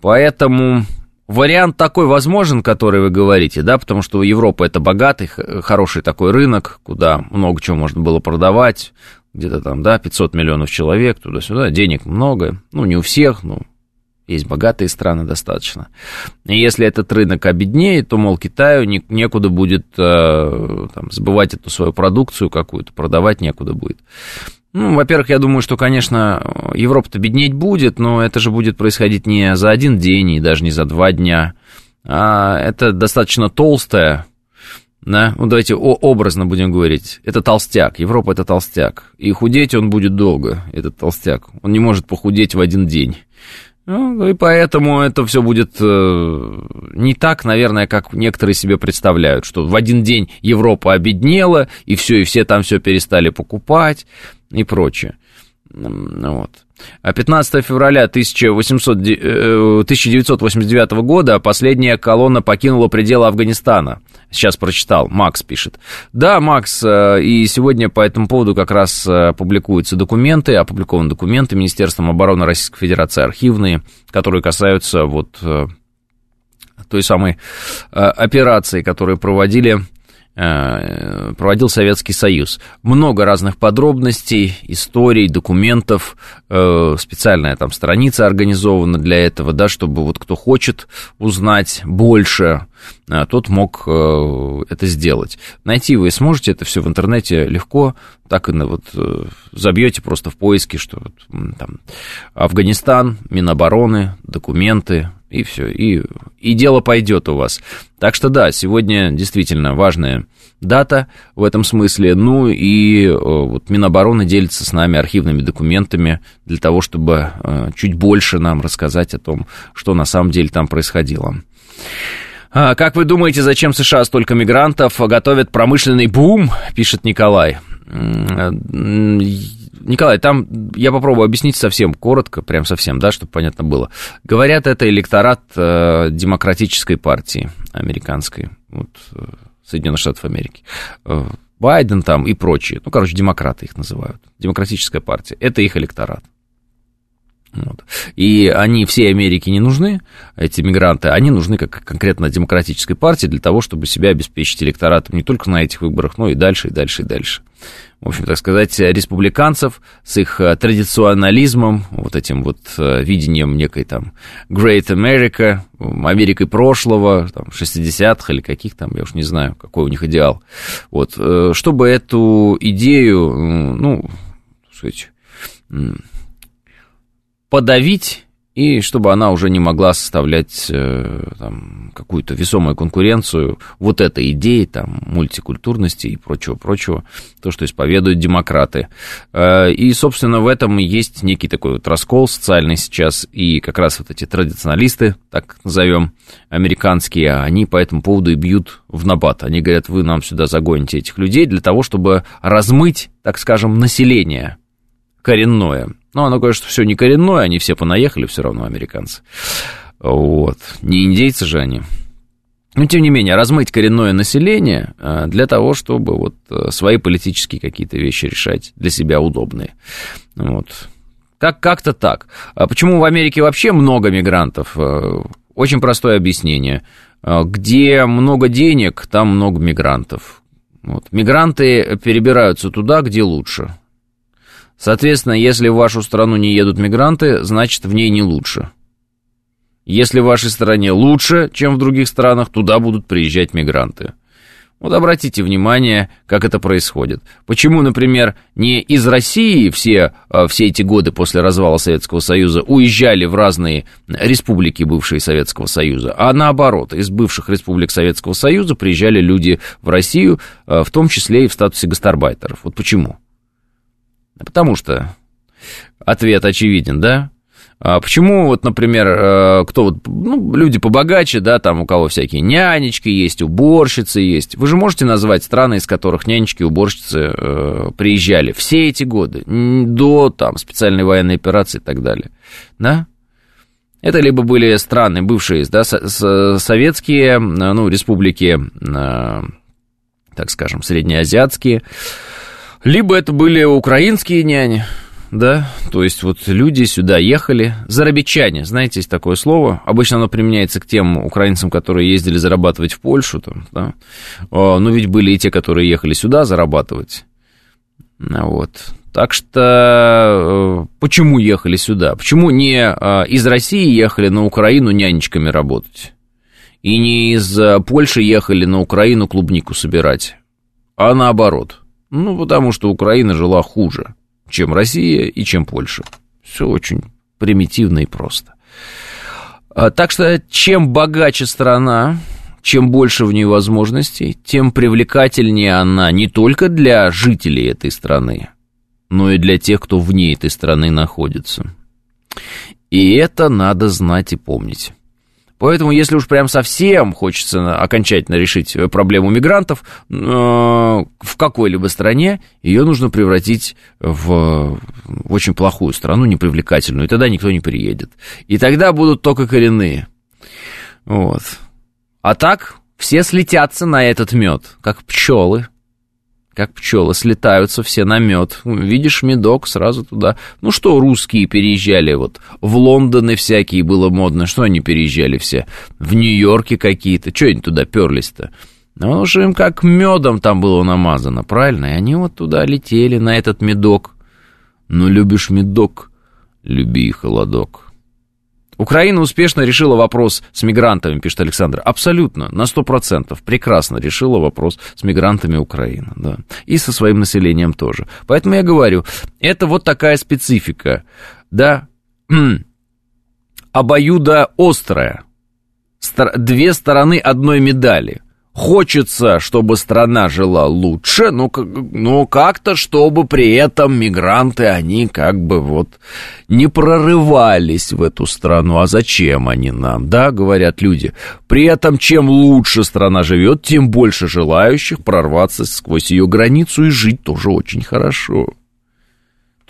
Поэтому вариант такой возможен, который вы говорите, да, потому что Европа это богатый, хороший такой рынок, куда много чего можно было продавать, где-то там, да, 500 миллионов человек, туда-сюда, денег много, ну, не у всех, ну, есть богатые страны достаточно. И если этот рынок обеднеет, то, мол, Китаю некуда будет э, там, сбывать эту свою продукцию какую-то, продавать некуда будет. Ну, во-первых, я думаю, что, конечно, Европа-то беднеть будет, но это же будет происходить не за один день и даже не за два дня. А это достаточно толстая, да, ну давайте образно будем говорить, это толстяк, Европа это толстяк, и худеть он будет долго, этот толстяк, он не может похудеть в один день. Ну, и поэтому это все будет э, не так, наверное, как некоторые себе представляют, что в один день Европа обеднела, и все, и все там все перестали покупать и прочее. Вот. 15 а февраля 1800, 1989 э, года последняя колонна покинула пределы Афганистана. Сейчас прочитал, Макс пишет. Да, Макс, э, и сегодня по этому поводу как раз э, публикуются документы, опубликованы документы Министерством обороны Российской Федерации, архивные, которые касаются вот той самой операции, которую проводили Э, проводил Советский Союз. Много разных подробностей, историй, документов, э, специальная там страница организована для этого, да, чтобы вот кто хочет узнать больше, э, тот мог это сделать. Найти вы сможете это все в интернете легко, так и вот забьете просто в поиске, что там Афганистан, Минобороны, документы, и все, и, и дело пойдет у вас. Так что да, сегодня действительно важная дата в этом смысле. Ну и э, вот Минобороны делится с нами архивными документами для того, чтобы э, чуть больше нам рассказать о том, что на самом деле там происходило. А, как вы думаете, зачем США столько мигрантов готовят промышленный бум, пишет Николай. Николай, там я попробую объяснить совсем коротко, прям совсем, да, чтобы понятно было. Говорят, это электорат э, демократической партии американской, вот, э, Соединенных Штатов Америки. Э, Байден там и прочие, ну, короче, демократы их называют, демократическая партия, это их электорат. Вот. И они всей Америке не нужны, эти мигранты, они нужны как конкретно демократической партии для того, чтобы себя обеспечить электоратом не только на этих выборах, но и дальше, и дальше, и дальше. В общем, так сказать, республиканцев с их э, традиционализмом, вот этим вот э, видением некой там Great America, Америкой прошлого, там, 60-х или каких там, я уж не знаю, какой у них идеал. Вот, э, чтобы эту идею, ну, так сказать, подавить и чтобы она уже не могла составлять э, какую-то весомую конкуренцию вот этой идеи, там, мультикультурности и прочего-прочего, то, что исповедуют демократы. Э, и, собственно, в этом есть некий такой вот раскол социальный сейчас, и как раз вот эти традиционалисты, так назовем, американские, они по этому поводу и бьют в набат. Они говорят, вы нам сюда загоните этих людей для того, чтобы размыть, так скажем, население коренное. Но оно, конечно, все не коренное, они все понаехали все равно, американцы. Вот. Не индейцы же они. Но, тем не менее, размыть коренное население э, для того, чтобы вот э, свои политические какие-то вещи решать для себя удобные. Вот. Как- как-то так. А почему в Америке вообще много мигрантов? Э, очень простое объяснение. Где много денег, там много мигрантов. Вот. Мигранты перебираются туда, где лучше. Соответственно, если в вашу страну не едут мигранты, значит в ней не лучше. Если в вашей стране лучше, чем в других странах, туда будут приезжать мигранты. Вот обратите внимание, как это происходит. Почему, например, не из России все, а, все эти годы после развала Советского Союза уезжали в разные республики бывшие Советского Союза, а наоборот, из бывших республик Советского Союза приезжали люди в Россию, а, в том числе и в статусе гастарбайтеров. Вот почему? Потому что ответ очевиден, да? А почему вот, например, э, кто вот, ну, люди побогаче, да, там у кого всякие нянечки есть, уборщицы есть. Вы же можете назвать страны, из которых нянечки уборщицы э, приезжали все эти годы, до там специальной военной операции и так далее, да? Это либо были страны бывшие, да, советские, ну, республики, э, так скажем, среднеазиатские, либо это были украинские няни, да, то есть вот люди сюда ехали, зарабичане, знаете, есть такое слово, обычно оно применяется к тем украинцам, которые ездили зарабатывать в Польшу, там, да, но ведь были и те, которые ехали сюда зарабатывать, вот, так что э, почему ехали сюда? Почему не э, из России ехали на Украину нянечками работать? И не из Польши ехали на Украину клубнику собирать, а наоборот – ну, потому что Украина жила хуже, чем Россия и чем Польша. Все очень примитивно и просто. А, так что чем богаче страна, чем больше в ней возможностей, тем привлекательнее она не только для жителей этой страны, но и для тех, кто вне этой страны находится. И это надо знать и помнить. Поэтому, если уж прям совсем хочется окончательно решить э, проблему мигрантов э, в какой-либо стране, ее нужно превратить в, очень плохую страну, непривлекательную, и тогда никто не приедет. И тогда будут только коренные. Вот. А так все слетятся на этот мед, как пчелы как пчелы, слетаются все на мед. Видишь медок, сразу туда. Ну что, русские переезжали вот в Лондоны всякие было модно. Что они переезжали все? В Нью-Йорке какие-то. Что они туда перлись-то? Ну, уж им как медом там было намазано, правильно? И они вот туда летели, на этот медок. Ну, любишь медок, люби холодок. Украина успешно решила вопрос с мигрантами, пишет Александр. Абсолютно, на 100%. Прекрасно решила вопрос с мигрантами Украины. Да. И со своим населением тоже. Поэтому я говорю, это вот такая специфика. Да, обоюдо острая. Две стороны одной медали – Хочется, чтобы страна жила лучше, но, но как-то, чтобы при этом мигранты, они как бы вот не прорывались в эту страну. А зачем они нам, да, говорят люди. При этом, чем лучше страна живет, тем больше желающих прорваться сквозь ее границу и жить тоже очень хорошо.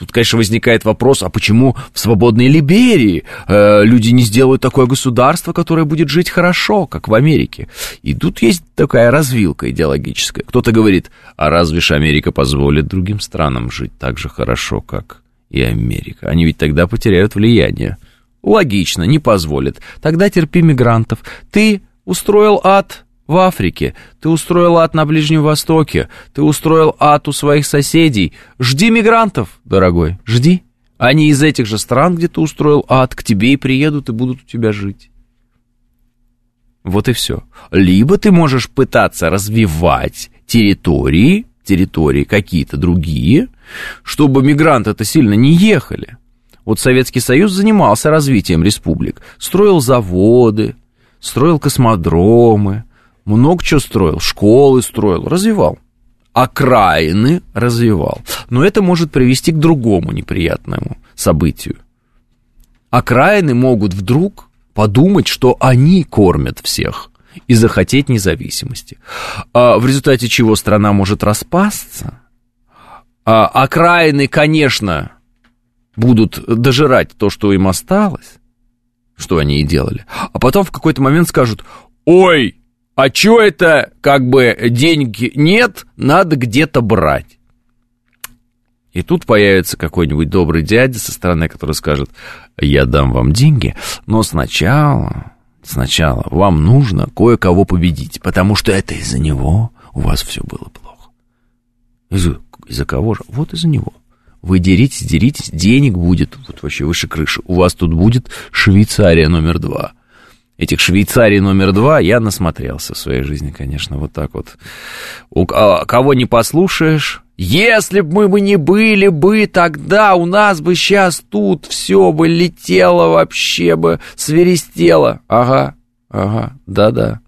Тут, конечно, возникает вопрос, а почему в свободной Либерии э, люди не сделают такое государство, которое будет жить хорошо, как в Америке? И тут есть такая развилка идеологическая. Кто-то говорит, а разве ж Америка позволит другим странам жить так же хорошо, как и Америка? Они ведь тогда потеряют влияние. Логично, не позволит. Тогда терпи мигрантов. Ты устроил ад, в Африке, ты устроил ад на Ближнем Востоке, ты устроил ад у своих соседей. Жди мигрантов, дорогой, жди. Они из этих же стран, где ты устроил ад, к тебе и приедут и будут у тебя жить. Вот и все. Либо ты можешь пытаться развивать территории, территории какие-то другие, чтобы мигранты это сильно не ехали. Вот Советский Союз занимался развитием республик, строил заводы, строил космодромы, много чего строил, школы строил, развивал. Окраины развивал. Но это может привести к другому неприятному событию. Окраины могут вдруг подумать, что они кормят всех и захотеть независимости. А в результате чего страна может распасться. А окраины, конечно, будут дожирать то, что им осталось, что они и делали. А потом в какой-то момент скажут, ой, а чё это, как бы, денег нет, надо где-то брать. И тут появится какой-нибудь добрый дядя со стороны, который скажет, я дам вам деньги, но сначала, сначала вам нужно кое-кого победить, потому что это из-за него у вас все было плохо. Из-за, из-за кого же? Вот из-за него. Вы деритесь, деритесь, денег будет, вот вообще выше крыши. У вас тут будет Швейцария номер два этих Швейцарий номер два я насмотрелся в своей жизни, конечно, вот так вот. У, а, кого не послушаешь, если бы мы бы не были бы тогда, у нас бы сейчас тут все бы летело вообще бы, свиристело. Ага, ага, да-да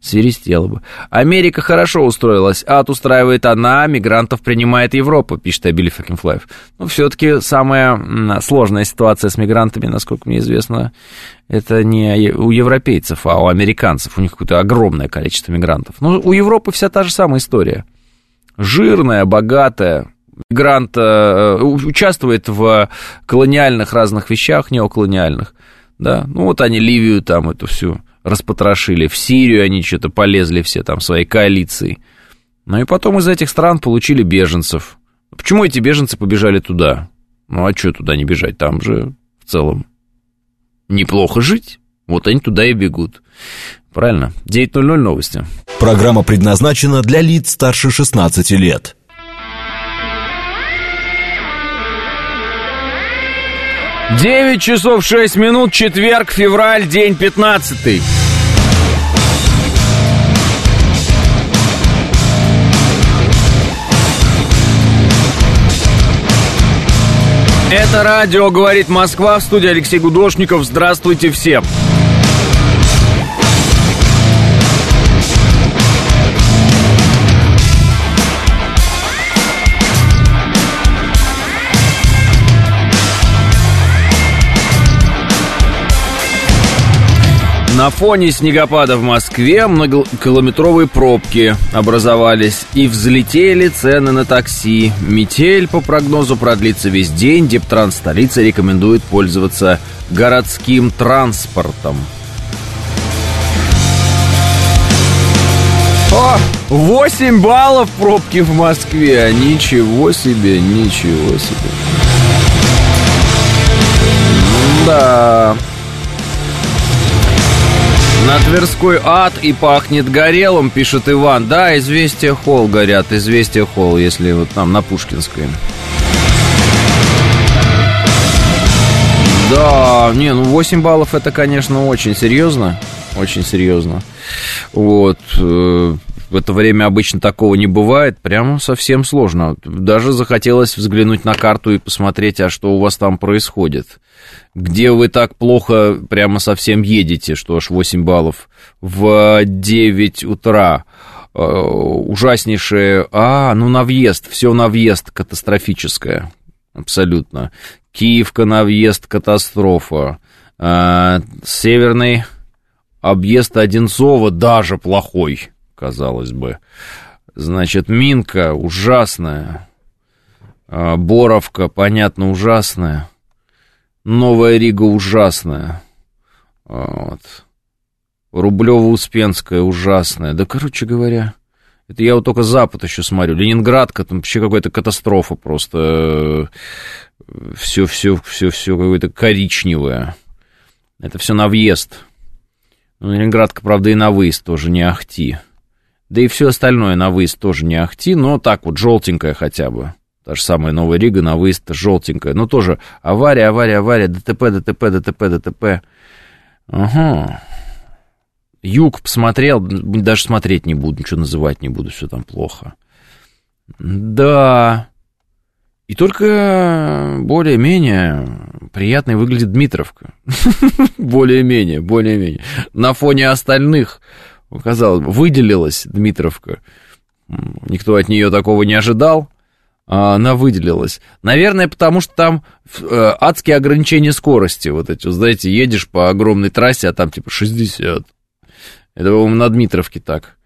свиристело бы. Америка хорошо устроилась, ад устраивает она, мигрантов принимает Европа, пишет Абили Факинфлаев. Но все-таки самая сложная ситуация с мигрантами, насколько мне известно, это не у европейцев, а у американцев. У них какое-то огромное количество мигрантов. Но у Европы вся та же самая история. Жирная, богатая, мигрант э, участвует в колониальных разных вещах, неоколониальных. Да? Ну вот они Ливию там эту всю распотрошили. В Сирию они что-то полезли все там своей коалицией. Ну и потом из этих стран получили беженцев. Почему эти беженцы побежали туда? Ну а что туда не бежать? Там же в целом неплохо жить. Вот они туда и бегут. Правильно? 9.00 новости. Программа предназначена для лиц старше 16 лет. 9 часов 6 минут, четверг, февраль, день 15. Это радио «Говорит Москва» в студии Алексей Гудошников. Здравствуйте всем! На фоне снегопада в Москве многокилометровые пробки образовались и взлетели цены на такси. Метель, по прогнозу, продлится весь день. Дептранс столицы рекомендует пользоваться городским транспортом. О, 8 баллов пробки в Москве. Ничего себе, ничего себе. Да. На Тверской ад и пахнет горелым, пишет Иван. Да, известия холл горят, известия холл, если вот там на Пушкинской. Да, не, ну 8 баллов это, конечно, очень серьезно. Очень серьезно. Вот. В это время обычно такого не бывает. Прямо совсем сложно. Даже захотелось взглянуть на карту и посмотреть, а что у вас там происходит где вы так плохо прямо совсем едете, что аж 8 баллов, в 9 утра. Э, ужаснейшее... А, ну на въезд, все на въезд катастрофическое. Абсолютно. Киевка на въезд катастрофа. А, северный объезд Одинцова даже плохой, казалось бы. Значит, Минка ужасная. А, Боровка, понятно, ужасная. Новая Рига ужасная. Вот. Рублево-Успенская ужасная. Да, короче говоря, это я вот только Запад еще смотрю. Ленинград, там вообще какая-то катастрофа просто. Все, все, все, все какое-то коричневое. Это все на въезд. Ну, Ленинградка, правда, и на выезд тоже не ахти. Да и все остальное на выезд тоже не ахти, но так вот желтенькое хотя бы. Та же самая Новая Рига на выезд желтенькая. Но тоже авария, авария, авария, ДТП, ДТП, ДТП, ДТП. Ага. Юг посмотрел, даже смотреть не буду, ничего называть не буду, все там плохо. Да. И только более-менее приятной выглядит Дмитровка. более-менее, более-менее. На фоне остальных, казалось бы, выделилась Дмитровка. Никто от нее такого не ожидал. А, она выделилась. Наверное, потому что там э, адские ограничения скорости. Вот эти, знаете, едешь по огромной трассе, а там типа 60. Это, по-моему, на Дмитровке так.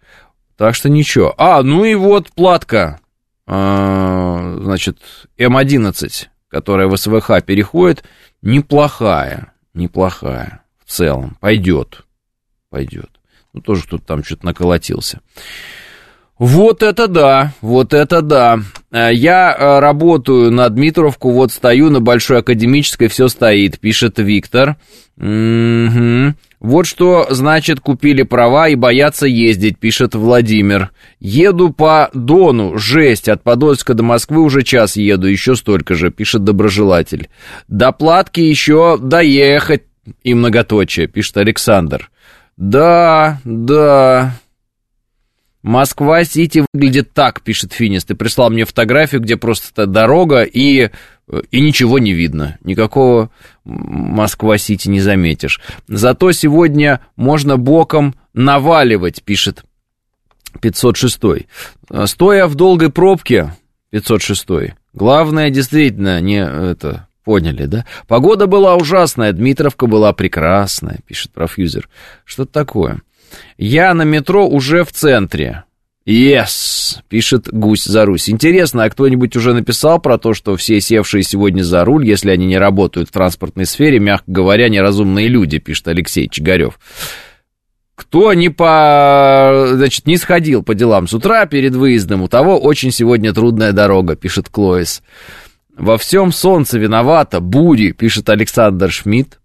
Так что ничего. А, ну и вот платка. А, значит, М11, которая в СВХ переходит, неплохая. Неплохая. В целом. Пойдет. Пойдет. Ну, тоже кто-то там что-то наколотился. Вот это да, вот это да. Э, я э, работаю на Дмитровку, вот стою на Большой Академической, все стоит, пишет Виктор. Угу. Вот что значит купили права и боятся ездить, пишет Владимир. Еду по Дону, жесть, от Подольска до Москвы уже час еду, еще столько же, пишет доброжелатель. До Платки еще доехать и многоточие, пишет Александр. Да, да, Москва-Сити выглядит так, пишет Финис. Ты прислал мне фотографию, где просто дорога и, и ничего не видно. Никакого Москва-Сити не заметишь. Зато сегодня можно боком наваливать, пишет 506. Стоя в долгой пробке, 506. Главное, действительно, не это, Поняли, да? Погода была ужасная, Дмитровка была прекрасная, пишет профьюзер. Что-то такое. Я на метро уже в центре. Yes, пишет Гусь за Русь. Интересно, а кто-нибудь уже написал про то, что все севшие сегодня за руль, если они не работают в транспортной сфере, мягко говоря, неразумные люди, пишет Алексей Чигарев. Кто не по, значит, не сходил по делам с утра перед выездом, у того очень сегодня трудная дорога, пишет Клоис. Во всем солнце виновато, бури, пишет Александр Шмидт.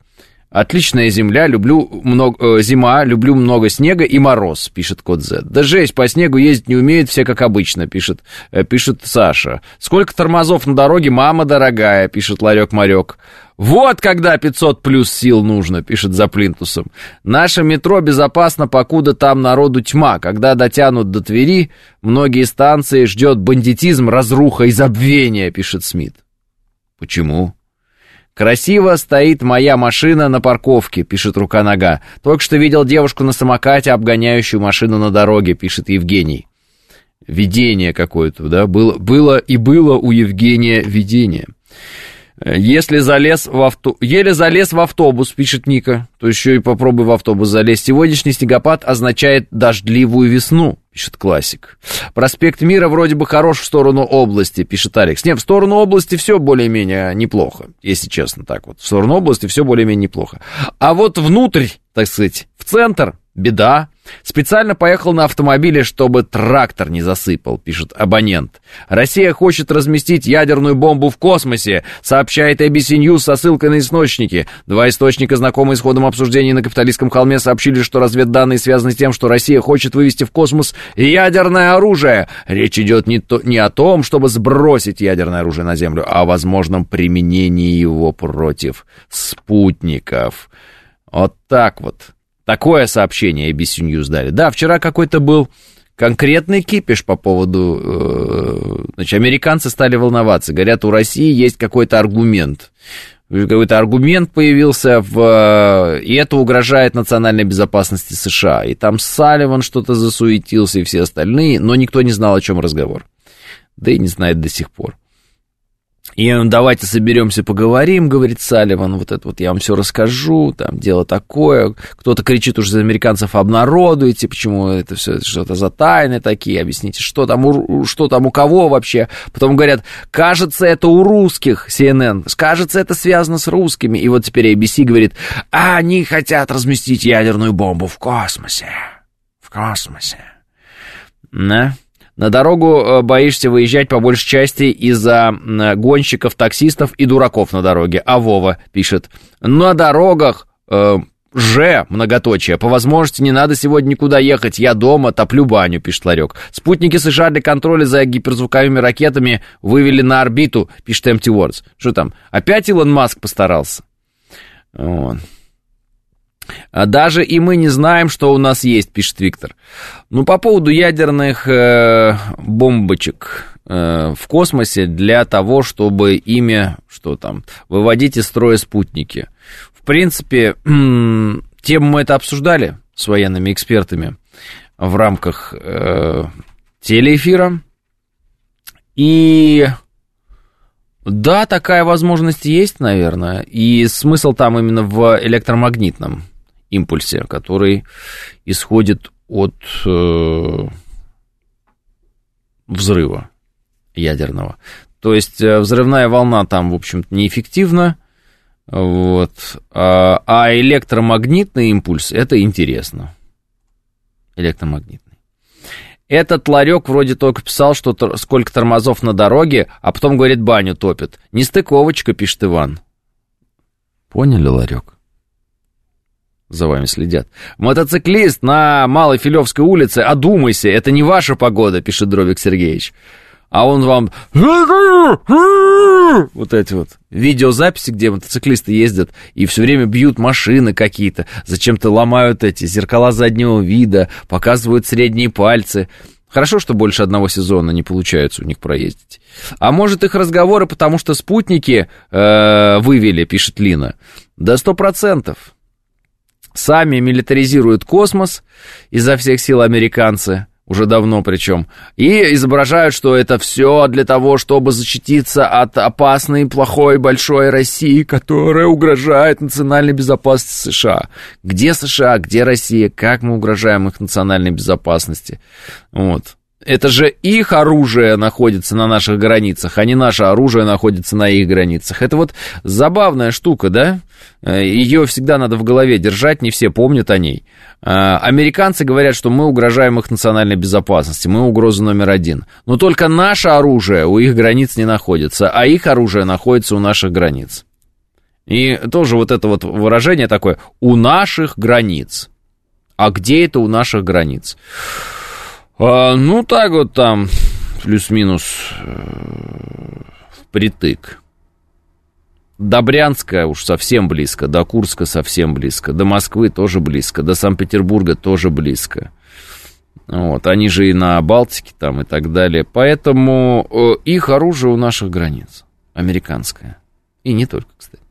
Отличная земля, люблю много, э, зима, люблю много снега и мороз, пишет код Z. Да жесть, по снегу ездить не умеют все как обычно, пишет, э, пишет Саша. Сколько тормозов на дороге, мама дорогая, пишет Ларек-Марек. Вот когда 500 плюс сил нужно, пишет за плинтусом. Наше метро безопасно, покуда там народу тьма. Когда дотянут до Твери, многие станции ждет бандитизм, разруха и забвение, пишет Смит. Почему? «Красиво стоит моя машина на парковке», — пишет рука-нога. «Только что видел девушку на самокате, обгоняющую машину на дороге», — пишет Евгений. Видение какое-то, да, было, было и было у Евгения видение. Если залез в авто... Еле залез в автобус, пишет Ника. То еще и попробуй в автобус залезть. Сегодняшний снегопад означает дождливую весну, пишет классик. Проспект Мира вроде бы хорош в сторону области, пишет Алекс. Не, в сторону области все более-менее неплохо, если честно так вот. В сторону области все более-менее неплохо. А вот внутрь, так сказать, в центр, беда. Специально поехал на автомобиле, чтобы трактор не засыпал, пишет абонент. Россия хочет разместить ядерную бомбу в космосе, сообщает ABC News со ссылкой на источники. Два источника, знакомые с ходом обсуждений на капиталистском холме, сообщили, что разведданные связаны с тем, что Россия хочет вывести в космос ядерное оружие. Речь идет не, то, не о том, чтобы сбросить ядерное оружие на Землю, а о возможном применении его против спутников. Вот так вот. Такое сообщение ABC News дали. Да, вчера какой-то был конкретный кипиш по поводу... Э, значит, американцы стали волноваться. Говорят, у России есть какой-то аргумент. Какой-то аргумент появился, в, и это угрожает национальной безопасности США. И там Салливан что-то засуетился, и все остальные, но никто не знал, о чем разговор. Да и не знает до сих пор. И давайте соберемся, поговорим, говорит Салливан, вот это вот я вам все расскажу, там дело такое. Кто-то кричит уже за американцев, обнародуйте, почему это все что-то за тайны такие, объясните, что там, у, что там у кого вообще. Потом говорят, кажется, это у русских, CNN, кажется, это связано с русскими. И вот теперь ABC говорит, а они хотят разместить ядерную бомбу в космосе. В космосе. Да? На дорогу э, боишься выезжать по большей части из-за гонщиков, таксистов и дураков на дороге. А Вова пишет. На дорогах э, Ж, многоточие. По возможности не надо сегодня никуда ехать. Я дома, топлю баню, пишет Ларек. Спутники США для контроля за гиперзвуковыми ракетами вывели на орбиту, пишет Empty Words. Что там? Опять Илон Маск постарался? Вот. А даже и мы не знаем, что у нас есть, пишет Виктор. Ну, по поводу ядерных э, бомбочек э, в космосе для того, чтобы ими, что там, выводить из строя спутники. В принципе, тему мы это обсуждали с военными экспертами в рамках э, телеэфира. И да, такая возможность есть, наверное. И смысл там именно в электромагнитном импульсе, который исходит от э, взрыва ядерного. То есть э, взрывная волна там, в общем-то, неэффективна, вот, а, а электромагнитный импульс это интересно. Электромагнитный. Этот ларек вроде только писал, что сколько тормозов на дороге, а потом, говорит, баню топит. Нестыковочка, пишет Иван. Поняли, ларек? За вами следят. Мотоциклист на Малой Филевской улице, одумайся, это не ваша погода, пишет Дровик Сергеевич. А он вам... Вот эти вот видеозаписи, где мотоциклисты ездят и все время бьют машины какие-то, зачем-то ломают эти зеркала заднего вида, показывают средние пальцы. Хорошо, что больше одного сезона не получается у них проездить. А может их разговоры, потому что спутники э, вывели, пишет Лина. Да сто процентов сами милитаризируют космос изо всех сил американцы, уже давно причем, и изображают, что это все для того, чтобы защититься от опасной, плохой, большой России, которая угрожает национальной безопасности США. Где США, где Россия, как мы угрожаем их национальной безопасности? Вот. Это же их оружие находится на наших границах, а не наше оружие находится на их границах. Это вот забавная штука, да? Э, Ее всегда надо в голове держать, не все помнят о ней. Э, американцы говорят, что мы угрожаем их национальной безопасности, мы угроза номер один. Но только наше оружие у их границ не находится, а их оружие находится у наших границ. И тоже вот это вот выражение такое «у наших границ». А где это у наших границ? А, ну, так вот там, плюс-минус, э, впритык. До Брянска уж совсем близко, до Курска совсем близко, до Москвы тоже близко, до Санкт-Петербурга тоже близко. Вот, они же и на Балтике там и так далее. Поэтому э, их оружие у наших границ, американское. И не только, кстати.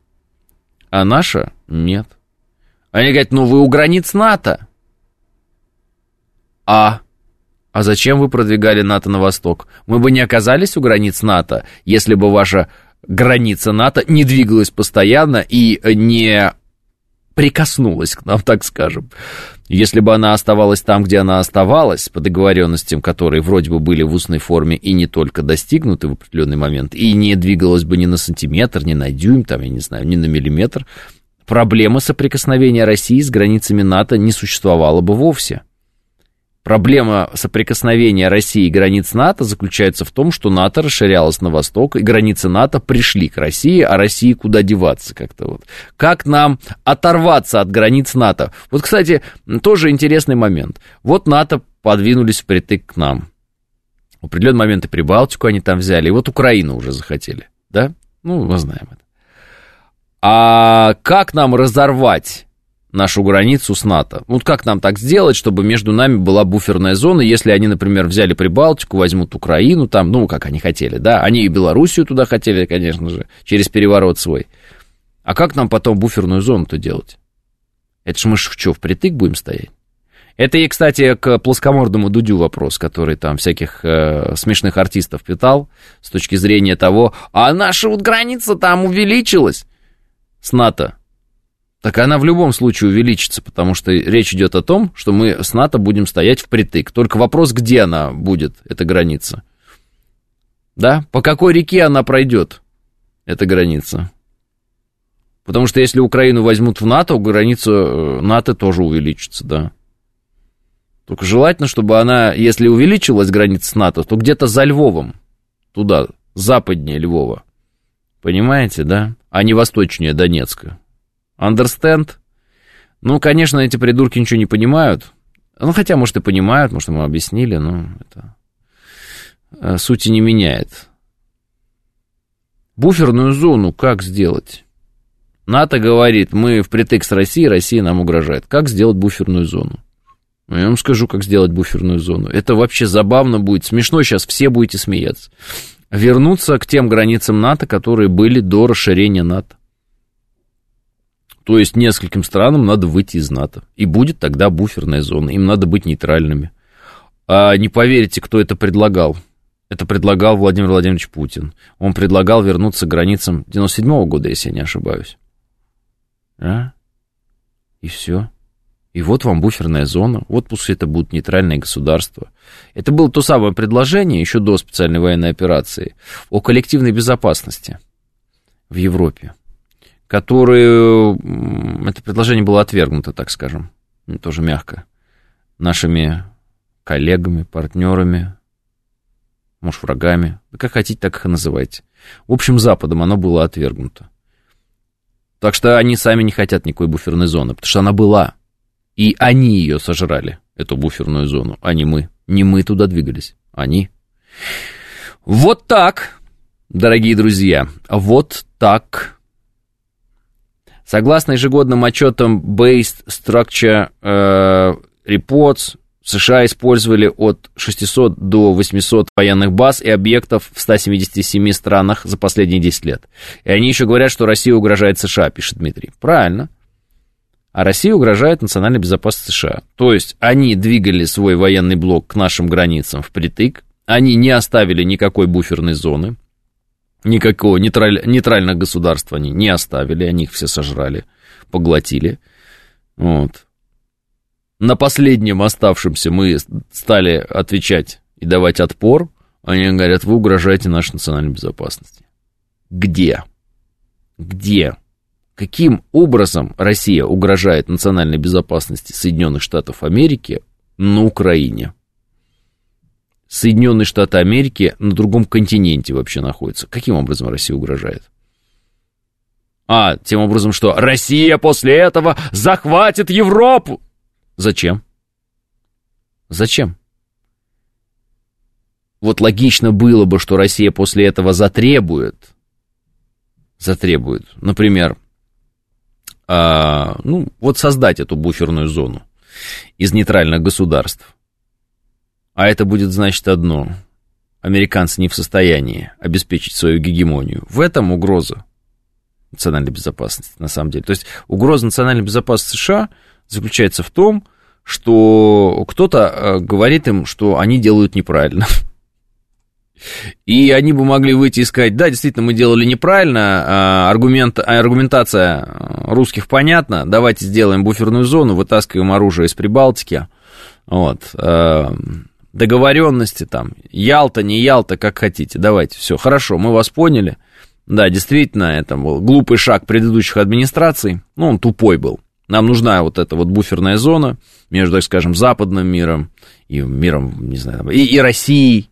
А наша нет. Они говорят, ну вы у границ НАТО. А а зачем вы продвигали НАТО на восток? Мы бы не оказались у границ НАТО, если бы ваша граница НАТО не двигалась постоянно и не прикоснулась к нам, так скажем. Если бы она оставалась там, где она оставалась, по договоренностям, которые вроде бы были в устной форме и не только достигнуты в определенный момент, и не двигалась бы ни на сантиметр, ни на дюйм, там, я не знаю, ни на миллиметр, проблема соприкосновения России с границами НАТО не существовала бы вовсе. Проблема соприкосновения России и границ НАТО заключается в том, что НАТО расширялось на восток, и границы НАТО пришли к России, а России куда деваться как-то вот. Как нам оторваться от границ НАТО? Вот, кстати, тоже интересный момент. Вот НАТО подвинулись впритык к нам. В определенный момент и Прибалтику они там взяли, и вот Украину уже захотели, да? Ну, мы знаем это. А как нам разорвать нашу границу с НАТО. Вот как нам так сделать, чтобы между нами была буферная зона, если они, например, взяли Прибалтику, возьмут Украину там, ну, как они хотели, да, они и Белоруссию туда хотели, конечно же, через переворот свой. А как нам потом буферную зону-то делать? Это ж мы что, впритык будем стоять? Это и, кстати, к плоскомордому Дудю вопрос, который там всяких э, смешных артистов питал с точки зрения того, а наша вот граница там увеличилась с НАТО. Так она в любом случае увеличится, потому что речь идет о том, что мы с НАТО будем стоять впритык. Только вопрос, где она будет, эта граница. Да? По какой реке она пройдет, эта граница? Потому что если Украину возьмут в НАТО, граница э, НАТО тоже увеличится, да. Только желательно, чтобы она, если увеличилась граница НАТО, то где-то за Львовом, туда, западнее Львова. Понимаете, да? А не восточнее Донецка. Understand? Ну, конечно, эти придурки ничего не понимают. Ну, хотя, может, и понимают, может, мы объяснили, но это э, сути не меняет. Буферную зону как сделать? НАТО говорит, мы впритык с Россией, Россия нам угрожает. Как сделать буферную зону? Ну, я вам скажу, как сделать буферную зону. Это вообще забавно будет, смешно, сейчас все будете смеяться. Вернуться к тем границам НАТО, которые были до расширения НАТО. То есть нескольким странам надо выйти из НАТО. И будет тогда буферная зона. Им надо быть нейтральными. А не поверите, кто это предлагал. Это предлагал Владимир Владимирович Путин. Он предлагал вернуться к границам 97 -го года, если я не ошибаюсь. А? И все. И вот вам буферная зона. Вот пусть это будут нейтральные государства. Это было то самое предложение еще до специальной военной операции о коллективной безопасности в Европе которые... Это предложение было отвергнуто, так скажем, тоже мягко, нашими коллегами, партнерами, может, врагами, как хотите, так их и называйте. В общем, Западом оно было отвергнуто. Так что они сами не хотят никакой буферной зоны, потому что она была. И они ее сожрали, эту буферную зону, а не мы. Не мы туда двигались, они. Вот так, дорогие друзья, вот так Согласно ежегодным отчетам Based Structure э, Reports, США использовали от 600 до 800 военных баз и объектов в 177 странах за последние 10 лет. И они еще говорят, что Россия угрожает США, пишет Дмитрий. Правильно. А Россия угрожает национальной безопасности США. То есть они двигали свой военный блок к нашим границам впритык, они не оставили никакой буферной зоны, Никакого нейтраль, нейтрального государства они не оставили, они их все сожрали, поглотили. Вот. На последнем оставшемся мы стали отвечать и давать отпор. Они говорят, вы угрожаете нашей национальной безопасности. Где? Где? Каким образом Россия угрожает национальной безопасности Соединенных Штатов Америки на Украине? Соединенные Штаты Америки на другом континенте вообще находятся. Каким образом Россия угрожает? А, тем образом, что Россия после этого захватит Европу. Зачем? Зачем? Вот логично было бы, что Россия после этого затребует, затребует, например, а, ну, вот создать эту буферную зону из нейтральных государств. А это будет значить одно. Американцы не в состоянии обеспечить свою гегемонию. В этом угроза национальной безопасности, на самом деле. То есть угроза национальной безопасности США заключается в том, что кто-то э, говорит им, что они делают неправильно. И они бы могли выйти и сказать, да, действительно, мы делали неправильно, а, аргумент, аргументация русских понятна, давайте сделаем буферную зону, вытаскиваем оружие из Прибалтики. Вот. Договоренности там, Ялта, не Ялта, как хотите, давайте, все, хорошо, мы вас поняли. Да, действительно, это был глупый шаг предыдущих администраций, ну, он тупой был. Нам нужна вот эта вот буферная зона между, так скажем, западным миром и миром, не знаю, и, и Россией.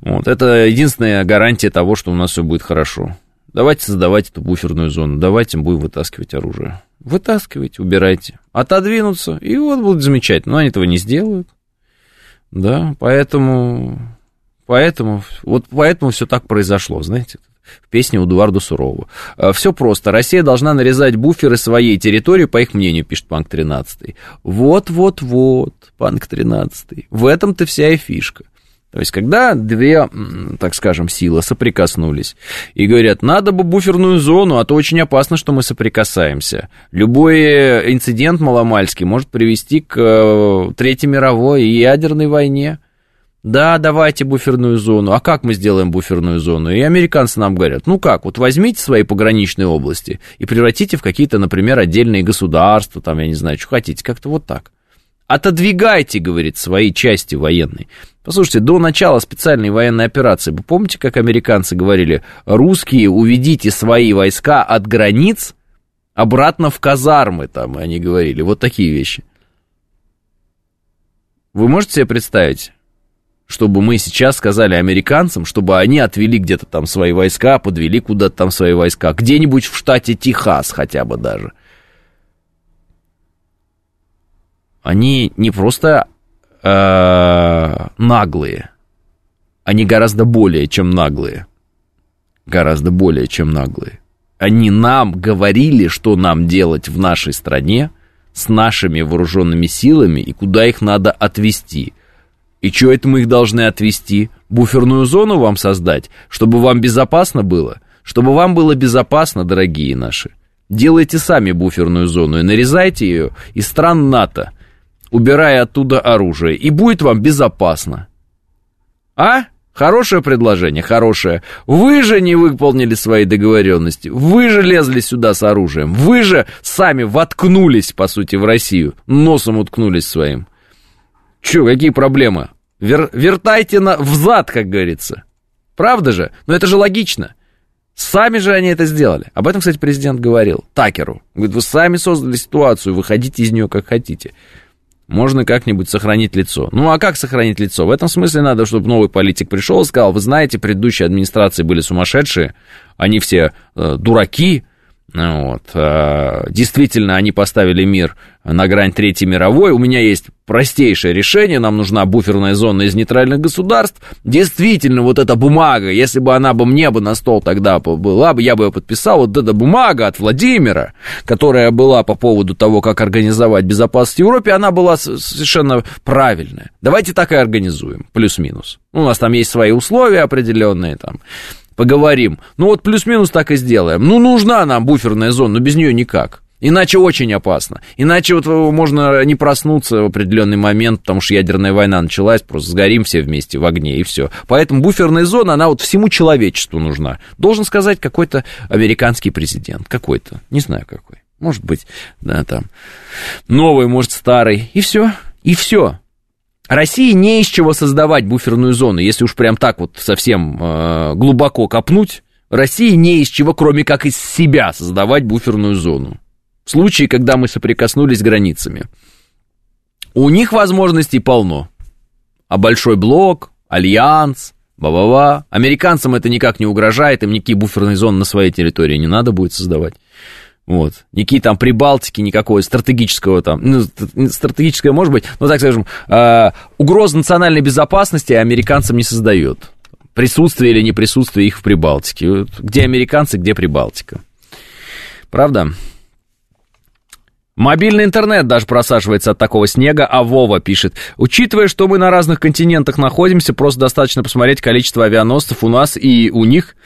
Вот, это единственная гарантия того, что у нас все будет хорошо. Давайте создавать эту буферную зону, давайте будем вытаскивать оружие. Вытаскивайте, убирайте. Отодвинуться, и вот будет замечательно. Но они этого не сделают. Да, поэтому, поэтому, вот поэтому все так произошло, знаете в песне Эдуарда Сурова. «Э, Все просто. Россия должна нарезать буферы своей территории, по их мнению, пишет Панк 13. Вот-вот-вот, Панк 13. В этом-то вся и фишка. То есть, когда две, так скажем, силы соприкоснулись и говорят, надо бы буферную зону, а то очень опасно, что мы соприкасаемся. Любой инцидент маломальский может привести к э, Третьей мировой и ядерной войне. Да, давайте буферную зону. А как мы сделаем буферную зону? И американцы нам говорят, ну как, вот возьмите свои пограничные области и превратите в какие-то, например, отдельные государства, там, я не знаю, что хотите, как-то вот так. Отодвигайте, говорит, свои части военные. Послушайте, до начала специальной военной операции, вы помните, как американцы говорили, русские, уведите свои войска от границ обратно в казармы, там они говорили, вот такие вещи. Вы можете себе представить, чтобы мы сейчас сказали американцам, чтобы они отвели где-то там свои войска, подвели куда-то там свои войска, где-нибудь в штате Техас хотя бы даже. Они не просто э, наглые, они гораздо более чем наглые, гораздо более чем наглые. Они нам говорили, что нам делать в нашей стране с нашими вооруженными силами и куда их надо отвести – и что это мы их должны отвести? Буферную зону вам создать, чтобы вам безопасно было? Чтобы вам было безопасно, дорогие наши. Делайте сами буферную зону и нарезайте ее из стран НАТО, убирая оттуда оружие, и будет вам безопасно. А? Хорошее предложение, хорошее. Вы же не выполнили свои договоренности. Вы же лезли сюда с оружием. Вы же сами воткнулись, по сути, в Россию. Носом уткнулись своим. Че, какие проблемы? Вер, вертайте на, взад, как говорится. Правда же? Но это же логично. Сами же они это сделали. Об этом, кстати, президент говорил Такеру. Говорит, вы сами создали ситуацию, выходите из нее как хотите. Можно как-нибудь сохранить лицо. Ну а как сохранить лицо? В этом смысле надо, чтобы новый политик пришел и сказал, вы знаете, предыдущие администрации были сумасшедшие, они все э, дураки, вот. А, действительно, они поставили мир на грань Третьей мировой. У меня есть простейшее решение. Нам нужна буферная зона из нейтральных государств. Действительно, вот эта бумага, если бы она бы мне бы на стол тогда была бы, я бы ее подписал. Вот эта бумага от Владимира, которая была по поводу того, как организовать безопасность в Европе, она была совершенно правильная. Давайте так и организуем, плюс-минус. У нас там есть свои условия определенные, там, поговорим. Ну вот плюс-минус так и сделаем. Ну нужна нам буферная зона, но без нее никак. Иначе очень опасно. Иначе вот можно не проснуться в определенный момент, потому что ядерная война началась, просто сгорим все вместе в огне и все. Поэтому буферная зона, она вот всему человечеству нужна. Должен сказать какой-то американский президент. Какой-то. Не знаю какой. Может быть, да, там. Новый, может, старый. И все. И все. России не из чего создавать буферную зону, если уж прям так вот совсем э, глубоко копнуть. России не из чего, кроме как из себя, создавать буферную зону. В случае, когда мы соприкоснулись с границами. У них возможностей полно. А большой блок, альянс, ба-ба-ба. Американцам это никак не угрожает, им никакие буферные зоны на своей территории не надо будет создавать. Вот. Никакие там Прибалтики, никакого стратегического там, ну, стратегическое может быть, но так скажем, э, угроз национальной безопасности американцам не создает. Присутствие или не присутствие их в Прибалтике. Где американцы, где Прибалтика. Правда? Мобильный интернет даже просаживается от такого снега, а Вова пишет. Учитывая, что мы на разных континентах находимся, просто достаточно посмотреть количество авианосцев у нас и у них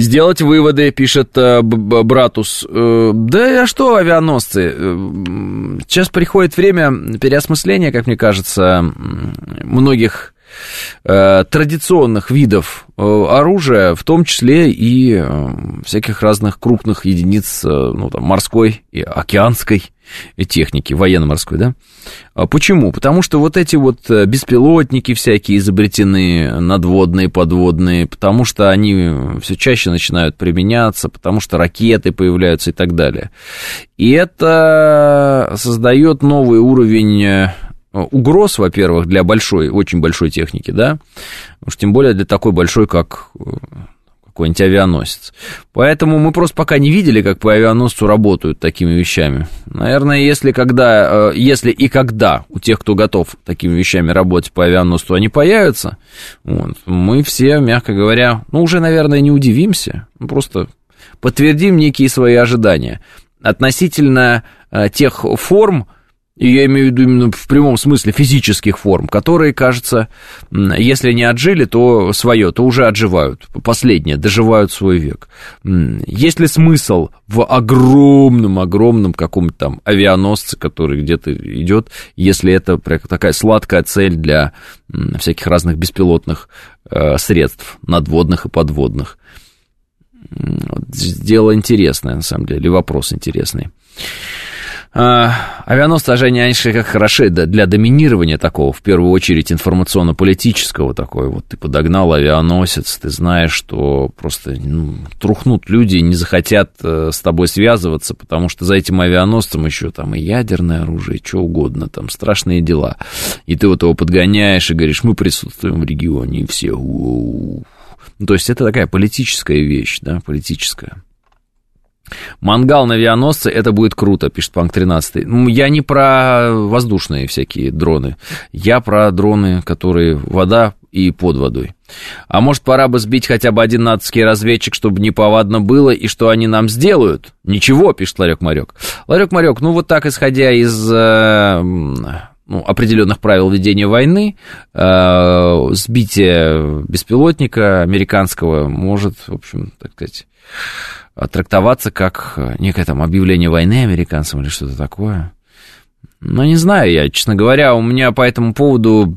сделать выводы, пишет э, Братус. Э, да а что авианосцы? Э, сейчас приходит время переосмысления, как мне кажется, многих э, традиционных видов э, оружия, в том числе и э, всяких разных крупных единиц, ну, там, морской и океанской техники, военно-морской, да? А почему? Потому что вот эти вот беспилотники всякие изобретены, надводные, подводные, потому что они все чаще начинают применяться, потому что ракеты появляются и так далее. И это создает новый уровень угроз, во-первых, для большой, очень большой техники, да, уж тем более для такой большой, как э, какой-нибудь авианосец. Поэтому мы просто пока не видели, как по авианосцу работают такими вещами. Наверное, если, когда, э, если и когда у тех, кто готов такими вещами работать по авианосцу, они появятся, вот, мы все, мягко говоря, ну, уже, наверное, не удивимся, просто подтвердим некие свои ожидания относительно э, тех форм, и я имею в виду именно в прямом смысле физических форм, которые, кажется, если не отжили, то свое, то уже отживают. Последнее, доживают свой век. Есть ли смысл в огромном-огромном каком-то там авианосце, который где-то идет, если это такая сладкая цель для всяких разных беспилотных э, средств, надводных и подводных? Дело интересное, на самом деле, вопрос интересный. Авианосцы, они, они как хороши для доминирования такого, в первую очередь, информационно-политического такой. Вот ты подогнал авианосец, ты знаешь, что просто ну, трухнут люди, не захотят э, с тобой связываться, потому что за этим авианосцем еще там и ядерное оружие, что угодно, там страшные дела. И ты вот его подгоняешь и говоришь, мы присутствуем в регионе, и все. Ну, то есть это такая политическая вещь, да, политическая. Мангал на авианосце, это будет круто, пишет Панк 13. Я не про воздушные всякие дроны, я про дроны, которые вода и под водой. А может, пора бы сбить хотя бы один нацистский разведчик, чтобы неповадно было, и что они нам сделают? Ничего, пишет Ларек Марек. Ларек Марек, ну вот так, исходя из э, ну, определенных правил ведения войны, э, сбитие беспилотника американского может, в общем, так сказать трактоваться как э, некое там объявление войны американцам или что-то такое. Ну, не знаю я, честно говоря, у меня по этому поводу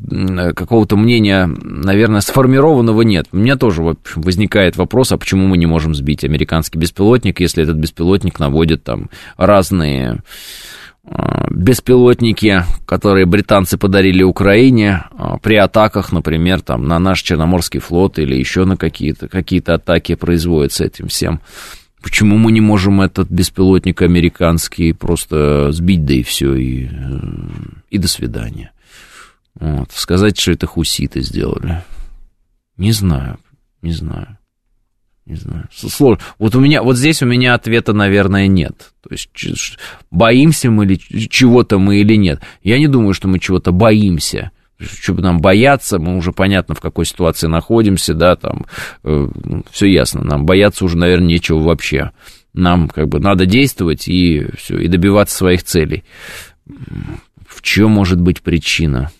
какого-то мнения, наверное, сформированного нет. У меня тоже возникает вопрос, а почему мы не можем сбить американский беспилотник, если этот беспилотник наводит там разные э, беспилотники, которые британцы подарили Украине э, при атаках, например, там, на наш Черноморский флот или еще на какие-то какие атаки производятся этим всем. Почему мы не можем этот беспилотник американский просто сбить, да и все, и, э, и до свидания? Вот. Сказать, что это хуситы сделали. Не знаю, не знаю. Не знаю. Сложно. Вот у меня, вот здесь у меня ответа, наверное, нет. То есть, боимся мы ли чего-то мы или нет. Я не думаю, что мы чего-то боимся чтобы нам бояться, мы уже понятно, в какой ситуации находимся, да, там, э, ну, все ясно, нам бояться уже, наверное, нечего вообще. Нам, как бы, надо действовать и все, и добиваться своих целей. В чем может быть причина?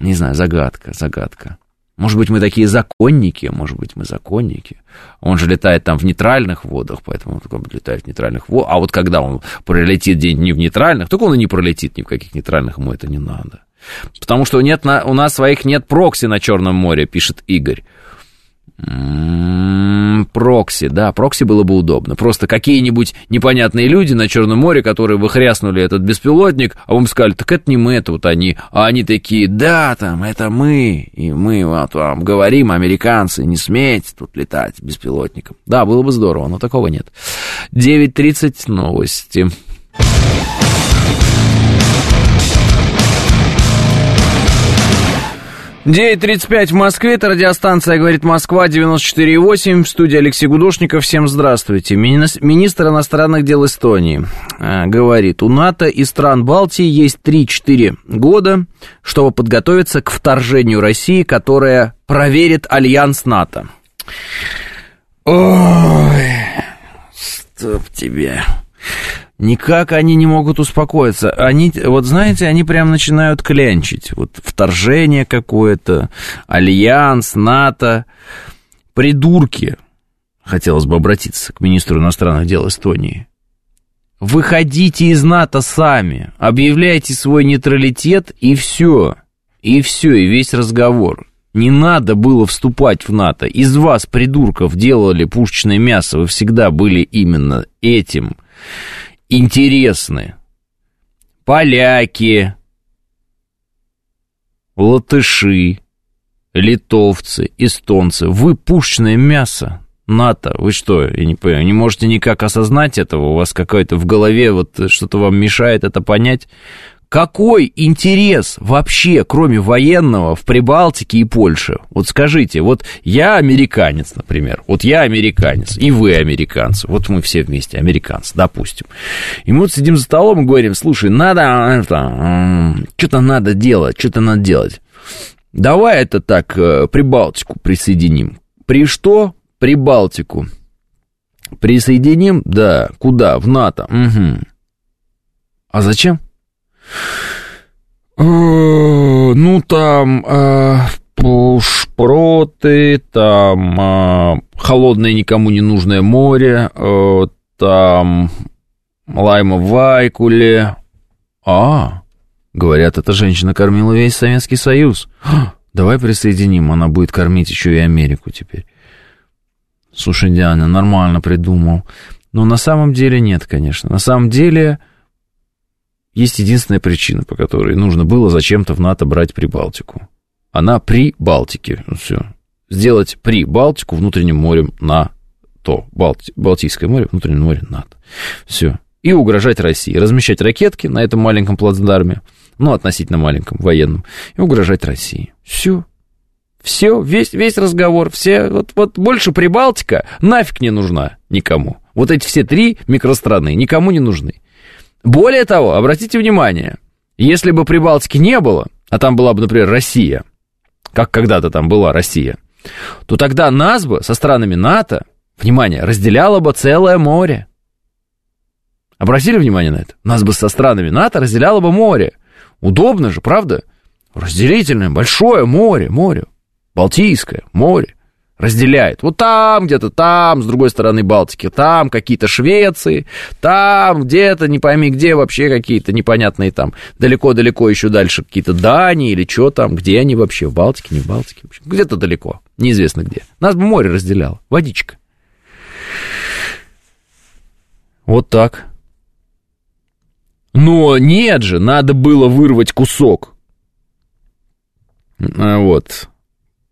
Не знаю, загадка, загадка. Может быть, мы такие законники, может быть, мы законники. Он же летает там в нейтральных водах, поэтому он летает в нейтральных водах. А вот когда он пролетит день не в нейтральных, только он и не пролетит ни в каких нейтральных, ему это не надо. Потому что нет на, у нас своих нет прокси на Черном море, пишет Игорь. М-м, прокси, да, прокси было бы удобно. Просто какие-нибудь непонятные люди на Черном море, которые выхряснули этот беспилотник, а вам сказали, так это не мы, это вот они. А они такие, да, там, это мы, и мы вот вам говорим, американцы, не смейте тут летать беспилотником. Да, было бы здорово, но такого нет. 9.30 новости. 9.35 в Москве, это радиостанция «Говорит Москва», 94.8, в студии Алексей Гудошников. Всем здравствуйте. Министр иностранных дел Эстонии э, говорит, у НАТО и стран Балтии есть 3-4 года, чтобы подготовиться к вторжению России, которая проверит альянс НАТО. Ой, стоп тебе. Никак они не могут успокоиться. Они, вот знаете, они прям начинают клянчить. Вот вторжение какое-то, альянс, НАТО. Придурки. Хотелось бы обратиться к министру иностранных дел Эстонии. Выходите из НАТО сами, объявляйте свой нейтралитет и все. И все, и весь разговор. Не надо было вступать в НАТО. Из вас, придурков, делали пушечное мясо. Вы всегда были именно этим интересны. Поляки, латыши, литовцы, эстонцы. Вы пушечное мясо. НАТО, вы что, я не понимаю, не можете никак осознать этого, у вас какое-то в голове вот что-то вам мешает это понять. Какой интерес вообще, кроме военного, в Прибалтике и Польше? Вот скажите, вот я американец, например, вот я американец, и вы американцы, вот мы все вместе американцы, допустим. И мы вот сидим за столом и говорим, слушай, надо что-то надо делать, что-то надо делать. Давай это так, э, Прибалтику присоединим. При что? Прибалтику. Присоединим? Да. Куда? В НАТО. Угу. А зачем? Э, ну, там э, шпроты, там э, холодное никому не нужное море, там лайма в Вайкуле. А, говорят, эта женщина кормила весь Советский Союз. Давай присоединим, она будет кормить еще и Америку теперь. Слушай, Диана, нормально придумал. Но на самом деле нет, конечно. На самом деле есть единственная причина, по которой нужно было зачем-то в НАТО брать Прибалтику. Она при Балтике. Ну, все. Сделать при Балтику внутренним морем на то. Балти... Балтийское море, внутреннее море НАТО. Все. И угрожать России. Размещать ракетки на этом маленьком плацдарме, ну, относительно маленьком, военном, и угрожать России. Все. Все, весь, весь разговор, все, вот, вот больше Прибалтика нафиг не нужна никому. Вот эти все три микространы никому не нужны. Более того, обратите внимание, если бы Прибалтики не было, а там была бы, например, Россия, как когда-то там была Россия, то тогда нас бы со странами НАТО, внимание, разделяло бы целое море. Обратили внимание на это? Нас бы со странами НАТО разделяло бы море. Удобно же, правда? Разделительное, большое море, море. Балтийское море разделяет. Вот там где-то, там, с другой стороны Балтики, там какие-то Швеции, там где-то, не пойми где, вообще какие-то непонятные там, далеко-далеко еще дальше какие-то Дании или что там, где они вообще, в Балтике, не в Балтике, где-то далеко, неизвестно где. Нас бы море разделяло, водичка. Вот так. Но нет же, надо было вырвать кусок. А вот.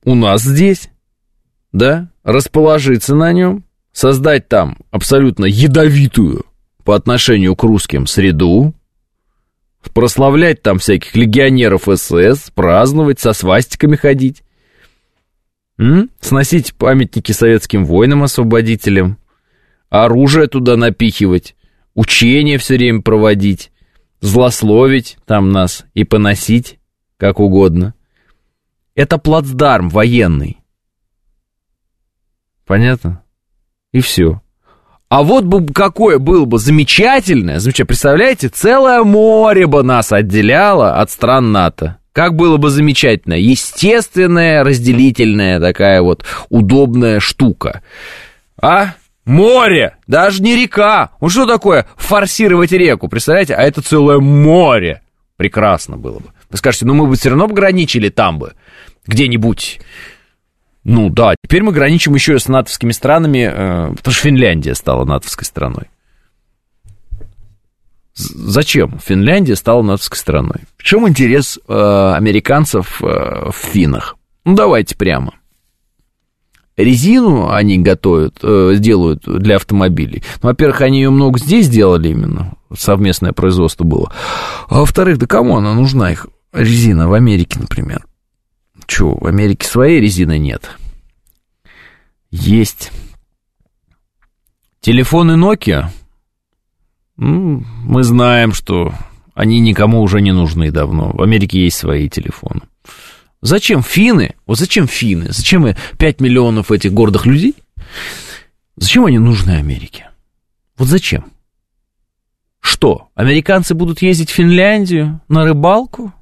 У нас здесь да, расположиться на нем, создать там абсолютно ядовитую по отношению к русским среду, прославлять там всяких легионеров СС, праздновать, со свастиками ходить, м? сносить памятники советским воинам-освободителям, оружие туда напихивать, учения все время проводить, злословить там нас и поносить как угодно. Это плацдарм военный. Понятно? И все. А вот бы какое было бы замечательное, замечательное, представляете, целое море бы нас отделяло от стран НАТО. Как было бы замечательно. Естественная, разделительная такая вот удобная штука. А? Море! Даже не река. Ну что такое форсировать реку, представляете? А это целое море. Прекрасно было бы. Вы скажете, ну мы бы все равно бы граничили там бы, где-нибудь ну да, теперь мы граничим еще с натовскими странами, э, потому что Финляндия стала натовской страной. Зачем Финляндия стала натовской страной? В чем интерес э, американцев э, в финнах? Ну давайте прямо. Резину они готовят, э, делают для автомобилей. Ну, во-первых, они ее много здесь делали именно, совместное производство было. А во-вторых, да кому она нужна их резина в Америке, например? Че, в Америке своей резины нет? Есть. Телефоны Nokia? Ну, мы знаем, что они никому уже не нужны давно. В Америке есть свои телефоны. Зачем финны? Вот зачем финны? Зачем 5 миллионов этих гордых людей? Зачем они нужны Америке? Вот зачем? Что, американцы будут ездить в Финляндию на рыбалку?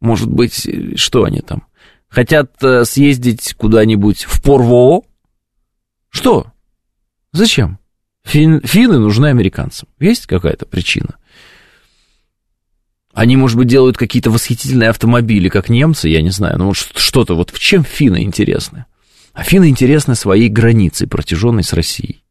Может быть, что они там? Хотят э, съездить куда-нибудь в Порво? Что? Зачем? Фин, финны нужны американцам. Есть какая-то причина? Они, может быть, делают какие-то восхитительные автомобили, как немцы, я не знаю. Ну, что-то, вот в чем финны интересны? А финны интересны своей границей, протяженной с Россией.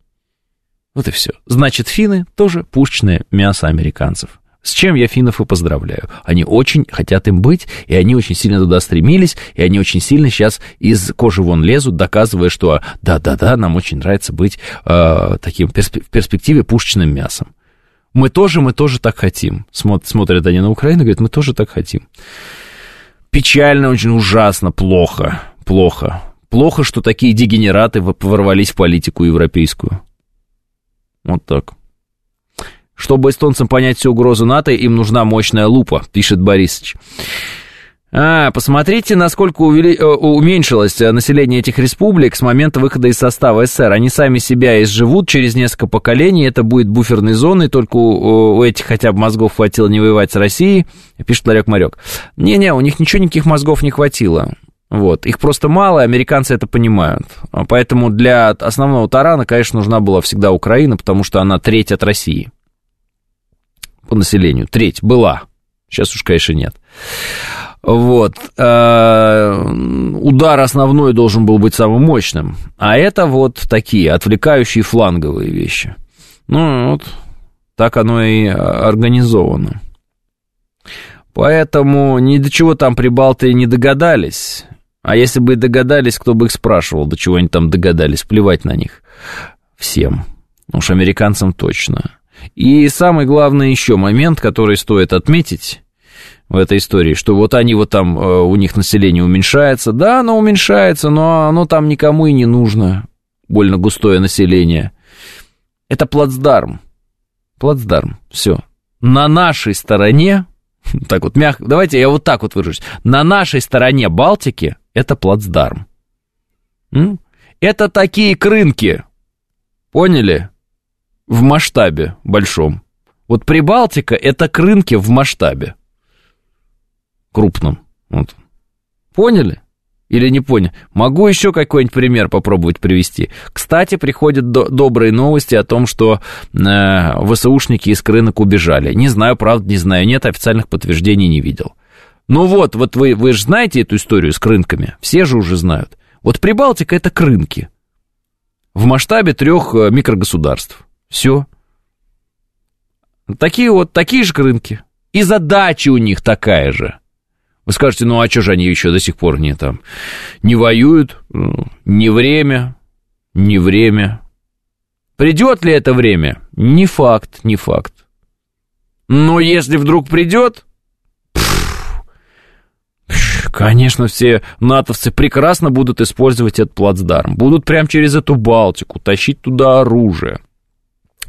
Вот и все. Значит, финны тоже пушечное мясо американцев. С чем я финнов и поздравляю. Они очень хотят им быть, и они очень сильно туда стремились, и они очень сильно сейчас из кожи вон лезут, доказывая, что да-да-да, нам очень нравится быть э, таким в перспективе пушечным мясом. Мы тоже, мы тоже так хотим. Смотрят они на Украину и говорят, мы тоже так хотим. Печально, очень ужасно, плохо, плохо. Плохо, что такие дегенераты ворвались в политику европейскую. Вот так. Чтобы эстонцам понять всю угрозу НАТО, им нужна мощная лупа, пишет Борисович. А, посмотрите, насколько увели... Э, уменьшилось э, население этих республик с момента выхода из состава СССР. Они сами себя изживут через несколько поколений, это будет буферной зоной, только у, этих хотя бы мозгов хватило не воевать с Россией, пишет Ларек Марек. Не-не, у них ничего, никаких мозгов не хватило. Вот. Их просто мало, американцы это понимают. Поэтому для основного тарана, конечно, нужна была всегда Украина, потому что она треть от России по населению. Треть была. Сейчас уж, конечно, нет. Вот. Э, удар основной должен был быть самым мощным. А это вот такие отвлекающие фланговые вещи. Ну, вот так оно и организовано. Поэтому ни до чего там прибалты не догадались. А если бы и догадались, кто бы их спрашивал, до чего они там догадались, плевать на них. Всем. Уж американцам точно. И самый главный еще момент, который стоит отметить в этой истории, что вот они вот там, э, у них население уменьшается. Да, оно уменьшается, но оно там никому и не нужно. Больно густое население. Это плацдарм. Плацдарм. Все. На нашей стороне, так вот мягко, давайте я вот так вот выражусь. На нашей стороне Балтики это плацдарм. Это такие крынки. Поняли? В масштабе большом. Вот Прибалтика – это к рынке в масштабе крупном. Вот. Поняли? Или не поняли? Могу еще какой-нибудь пример попробовать привести. Кстати, приходят до- добрые новости о том, что э, ВСУшники из рынок убежали. Не знаю, правда, не знаю, нет, официальных подтверждений не видел. Ну вот, вот вы, вы же знаете эту историю с крынками, все же уже знают. Вот Прибалтика – это крынки в масштабе трех э, микрогосударств. Все. Такие вот, такие же рынки. И задача у них такая же. Вы скажете, ну а что же они еще до сих пор не там, не воюют? Ну, не время, не время. Придет ли это время? Не факт, не факт. Но если вдруг придет, конечно, все натовцы прекрасно будут использовать этот плацдарм. Будут прямо через эту Балтику тащить туда оружие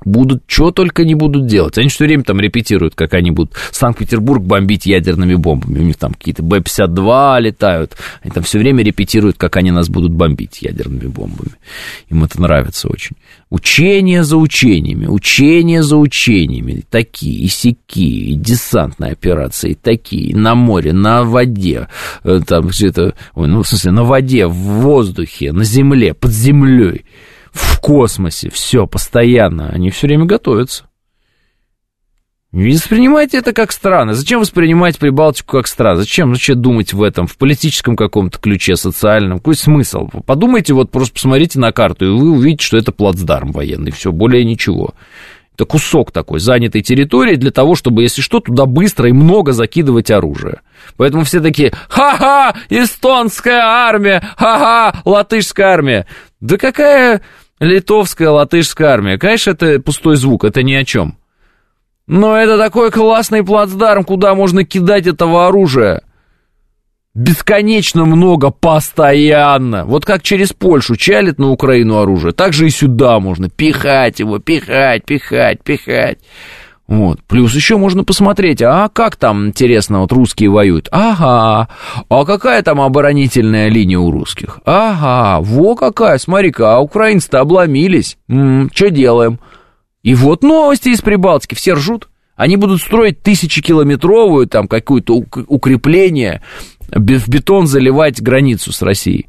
будут, что только не будут делать. Они все время там репетируют, как они будут Санкт-Петербург бомбить ядерными бомбами. У них там какие-то Б-52 летают. Они там все время репетируют, как они нас будут бомбить ядерными бомбами. Им это нравится очень. Учения за учениями, учения за учениями. Такие, и сякие, и десантные операции, такие, на море, на воде, э, там где-то, ну, в смысле, на воде, в воздухе, на земле, под землей в космосе, все, постоянно, они все время готовятся. Не воспринимайте это как странно. Зачем воспринимать Прибалтику как странно? Зачем зачем думать в этом, в политическом каком-то ключе, социальном? Какой смысл? Подумайте, вот просто посмотрите на карту, и вы увидите, что это плацдарм военный, все, более ничего. Это кусок такой занятой территории для того, чтобы, если что, туда быстро и много закидывать оружие. Поэтому все такие, ха-ха, эстонская армия, ха-ха, латышская армия. Да какая литовская, латышская армия? Конечно, это пустой звук, это ни о чем. Но это такой классный плацдарм, куда можно кидать этого оружия. Бесконечно много, постоянно. Вот как через Польшу чалит на Украину оружие, так же и сюда можно пихать его, пихать, пихать, пихать. Вот. Плюс еще можно посмотреть, а как там, интересно, вот русские воюют? Ага. А какая там оборонительная линия у русских? Ага. Во какая, смотри-ка, а украинцы-то обломились. что делаем? И вот новости из Прибалтики, все ржут. Они будут строить тысячекилометровую там какое-то укрепление, в бетон заливать границу с Россией.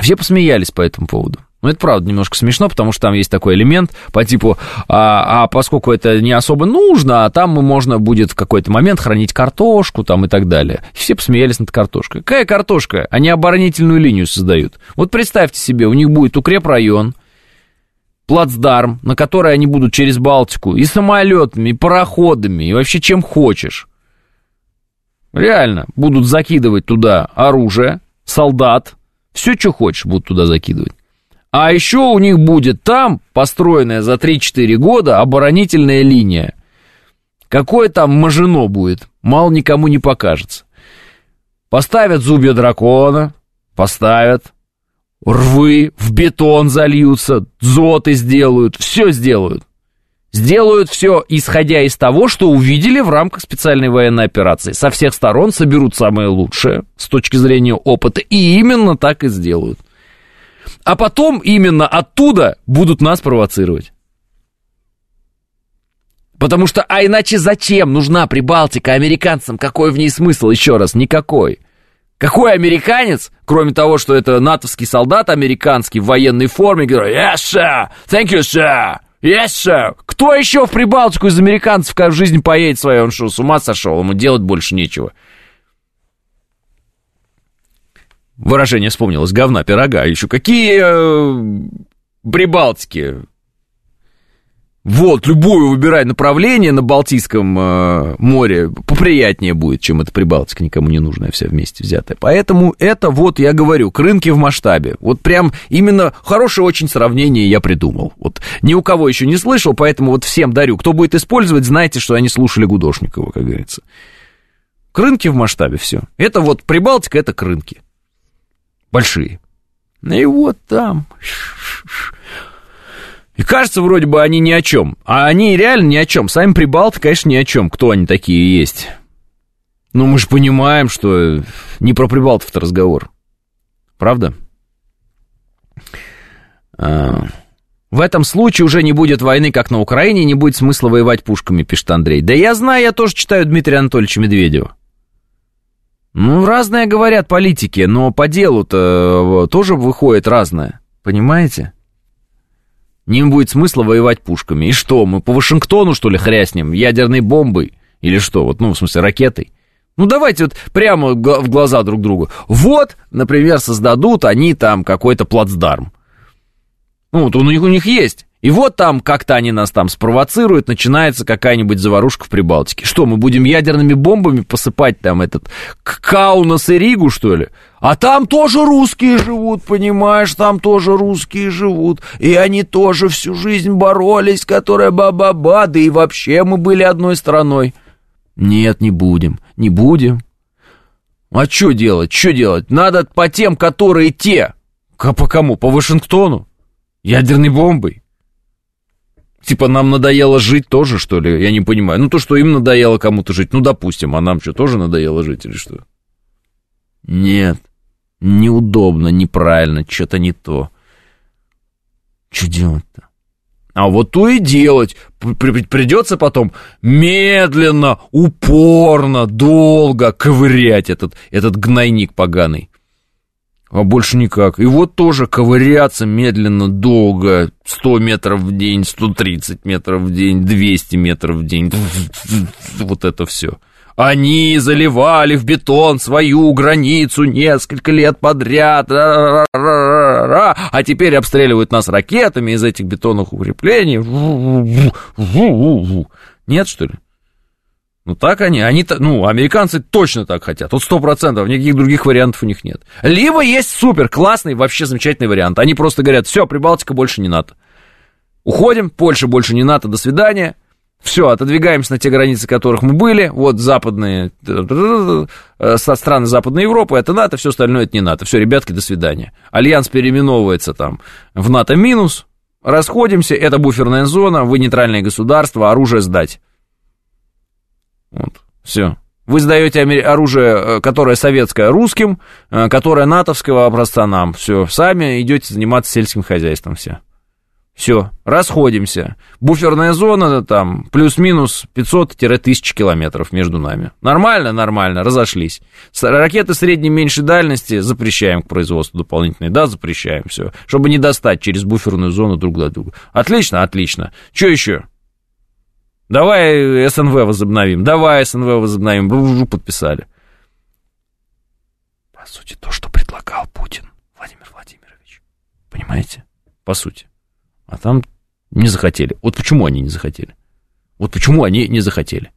Все посмеялись по этому поводу. Ну, это правда немножко смешно, потому что там есть такой элемент по типу, а, а поскольку это не особо нужно, а там можно будет в какой-то момент хранить картошку там и так далее. Все посмеялись над картошкой. Какая картошка? Они оборонительную линию создают. Вот представьте себе, у них будет укрепрайон, плацдарм, на который они будут через Балтику и самолетами, и пароходами, и вообще чем хочешь. Реально, будут закидывать туда оружие, солдат, все, что хочешь, будут туда закидывать. А еще у них будет там, построенная за 3-4 года, оборонительная линия. Какое там мажино будет, мало никому не покажется. Поставят зубья дракона, поставят, рвы в бетон зальются, дзоты сделают, все сделают. Сделают все, исходя из того, что увидели в рамках специальной военной операции. Со всех сторон соберут самое лучшее с точки зрения опыта, и именно так и сделают а потом именно оттуда будут нас провоцировать. Потому что, а иначе зачем нужна Прибалтика американцам? Какой в ней смысл? Еще раз, никакой. Какой американец, кроме того, что это натовский солдат американский в военной форме, говорит, yes, sir, thank you, sir, yes, sir. Кто еще в Прибалтику из американцев в жизни поедет свою? Он что, с ума сошел? Ему делать больше нечего. Выражение вспомнилось, говна, пирога. Еще какие э, Прибалтики? Вот, любую выбирай направление на Балтийском э, море, поприятнее будет, чем это Прибалтика, никому не нужная вся вместе взятая. Поэтому это вот, я говорю, к рынке в масштабе. Вот прям именно хорошее очень сравнение я придумал. Вот ни у кого еще не слышал, поэтому вот всем дарю. Кто будет использовать, знайте, что они слушали Гудошникова, как говорится. К рынке в масштабе все. Это вот Прибалтика, это к рынке большие. И вот там. И кажется, вроде бы они ни о чем. А они реально ни о чем. Сами Прибалты, конечно, ни о чем. Кто они такие есть? Ну, мы же понимаем, что не про Прибалтов-то разговор. Правда? А, в этом случае уже не будет войны, как на Украине, не будет смысла воевать пушками, пишет Андрей. Да я знаю, я тоже читаю Дмитрия Анатольевича Медведева. Ну, разное говорят политики, но по делу-то тоже выходит разное. Понимаете? Не будет смысла воевать пушками. И что, мы по Вашингтону, что ли, хряснем? Ядерной бомбой? Или что? Вот, ну, в смысле, ракетой? Ну, давайте вот прямо в глаза друг другу. Вот, например, создадут они там какой-то плацдарм. Ну, вот он у них, у них есть. И вот там как-то они нас там спровоцируют, начинается какая-нибудь заварушка в Прибалтике. Что, мы будем ядерными бомбами посыпать там этот Каунас и Ригу, что ли? А там тоже русские живут, понимаешь, там тоже русские живут. И они тоже всю жизнь боролись, которая ба-ба-ба, да и вообще мы были одной страной. Нет, не будем, не будем. А что делать, что делать? Надо по тем, которые те. По кому? По Вашингтону? Ядерной бомбой? Типа нам надоело жить тоже, что ли? Я не понимаю. Ну, то, что им надоело кому-то жить, ну, допустим, а нам что, тоже надоело жить или что? Нет, неудобно, неправильно, что-то не то. Что делать-то? А вот то и делать. Придется потом медленно, упорно, долго ковырять этот, этот гнойник поганый а больше никак. И вот тоже ковыряться медленно, долго, 100 метров в день, 130 метров в день, 200 метров в день, вот это все. Они заливали в бетон свою границу несколько лет подряд, а теперь обстреливают нас ракетами из этих бетонных укреплений. Нет, что ли? Ну так они, они, ну, американцы точно так хотят, вот сто процентов, никаких других вариантов у них нет. Либо есть супер классный, вообще замечательный вариант, они просто говорят, все, Прибалтика больше не НАТО. Уходим, Польша больше не НАТО, до свидания. Все, отодвигаемся на те границы, которых мы были. Вот западные, со страны Западной Европы, это НАТО, все остальное это не НАТО. Все, ребятки, до свидания. Альянс переименовывается там в НАТО минус. Расходимся, это буферная зона, вы нейтральное государство, оружие сдать. Вот, все. Вы сдаете оружие, э, которое советское, русским, э, которое натовского образца нам. Все, сами идете заниматься сельским хозяйством все. Все, расходимся. Буферная зона там плюс-минус 500-1000 километров между нами. Нормально, нормально, разошлись. Ракеты средней меньшей дальности запрещаем к производству дополнительной. Да, запрещаем, все. Чтобы не достать через буферную зону друг до друга. Отлично, отлично. Что еще? Давай СНВ возобновим. Давай СНВ возобновим. Бужу подписали. По сути, то, что предлагал Путин, Владимир Владимирович. Понимаете? По сути. А там не захотели. Вот почему они не захотели? Вот почему они не захотели?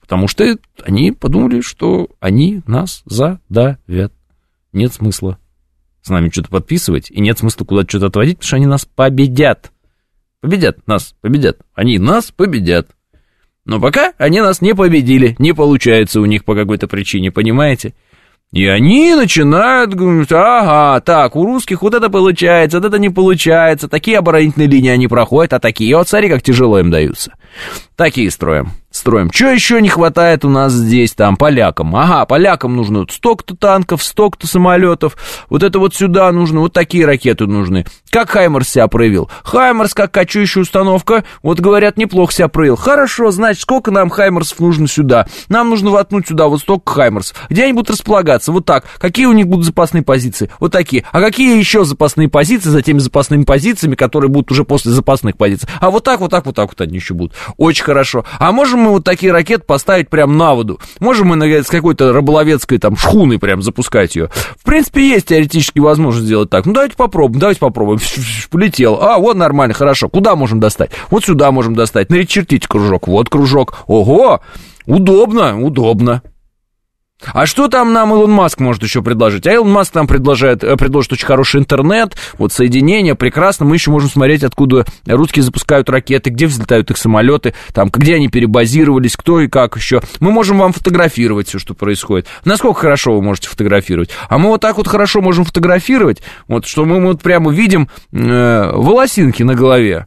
Потому что они подумали, что они нас задавят. Нет смысла с нами что-то подписывать, и нет смысла куда-то что-то отводить, потому что они нас победят. Победят нас, победят. Они нас победят. Но пока они нас не победили, не получается у них по какой-то причине, понимаете? И они начинают говорить, ага, так, у русских вот это получается, вот это не получается, такие оборонительные линии они проходят, а такие, вот смотри, как тяжело им даются. Такие строим строим. Что еще не хватает у нас здесь, там, полякам? Ага, полякам нужно столько-то танков, столько-то самолетов, вот это вот сюда нужно, вот такие ракеты нужны. Как Хаймерс себя проявил? Хаймерс, как кочующая установка, вот говорят, неплохо себя проявил. Хорошо, значит, сколько нам Хаймерсов нужно сюда? Нам нужно воткнуть сюда вот столько Хаймерсов. Где они будут располагаться? Вот так. Какие у них будут запасные позиции? Вот такие. А какие еще запасные позиции за теми запасными позициями, которые будут уже после запасных позиций? А вот так, вот так, вот так вот они еще будут. Очень хорошо. А можем мы вот такие ракеты поставить прям на воду? Можем мы с какой-то рыболовецкой там шхуной прям запускать ее? В принципе, есть теоретически возможность сделать так. Ну, давайте попробуем, давайте попробуем. Полетел. А, вот нормально, хорошо. Куда можем достать? Вот сюда можем достать. Начертите кружок. Вот кружок. Ого! Удобно, удобно. А что там нам Илон Маск может еще предложить? А Илон Маск нам предложит, э, предложит очень хороший интернет, вот соединение, прекрасно. Мы еще можем смотреть, откуда русские запускают ракеты, где взлетают их самолеты, там, где они перебазировались, кто и как еще. Мы можем вам фотографировать все, что происходит. Насколько хорошо вы можете фотографировать? А мы вот так вот хорошо можем фотографировать, вот, что мы вот прямо видим э, волосинки на голове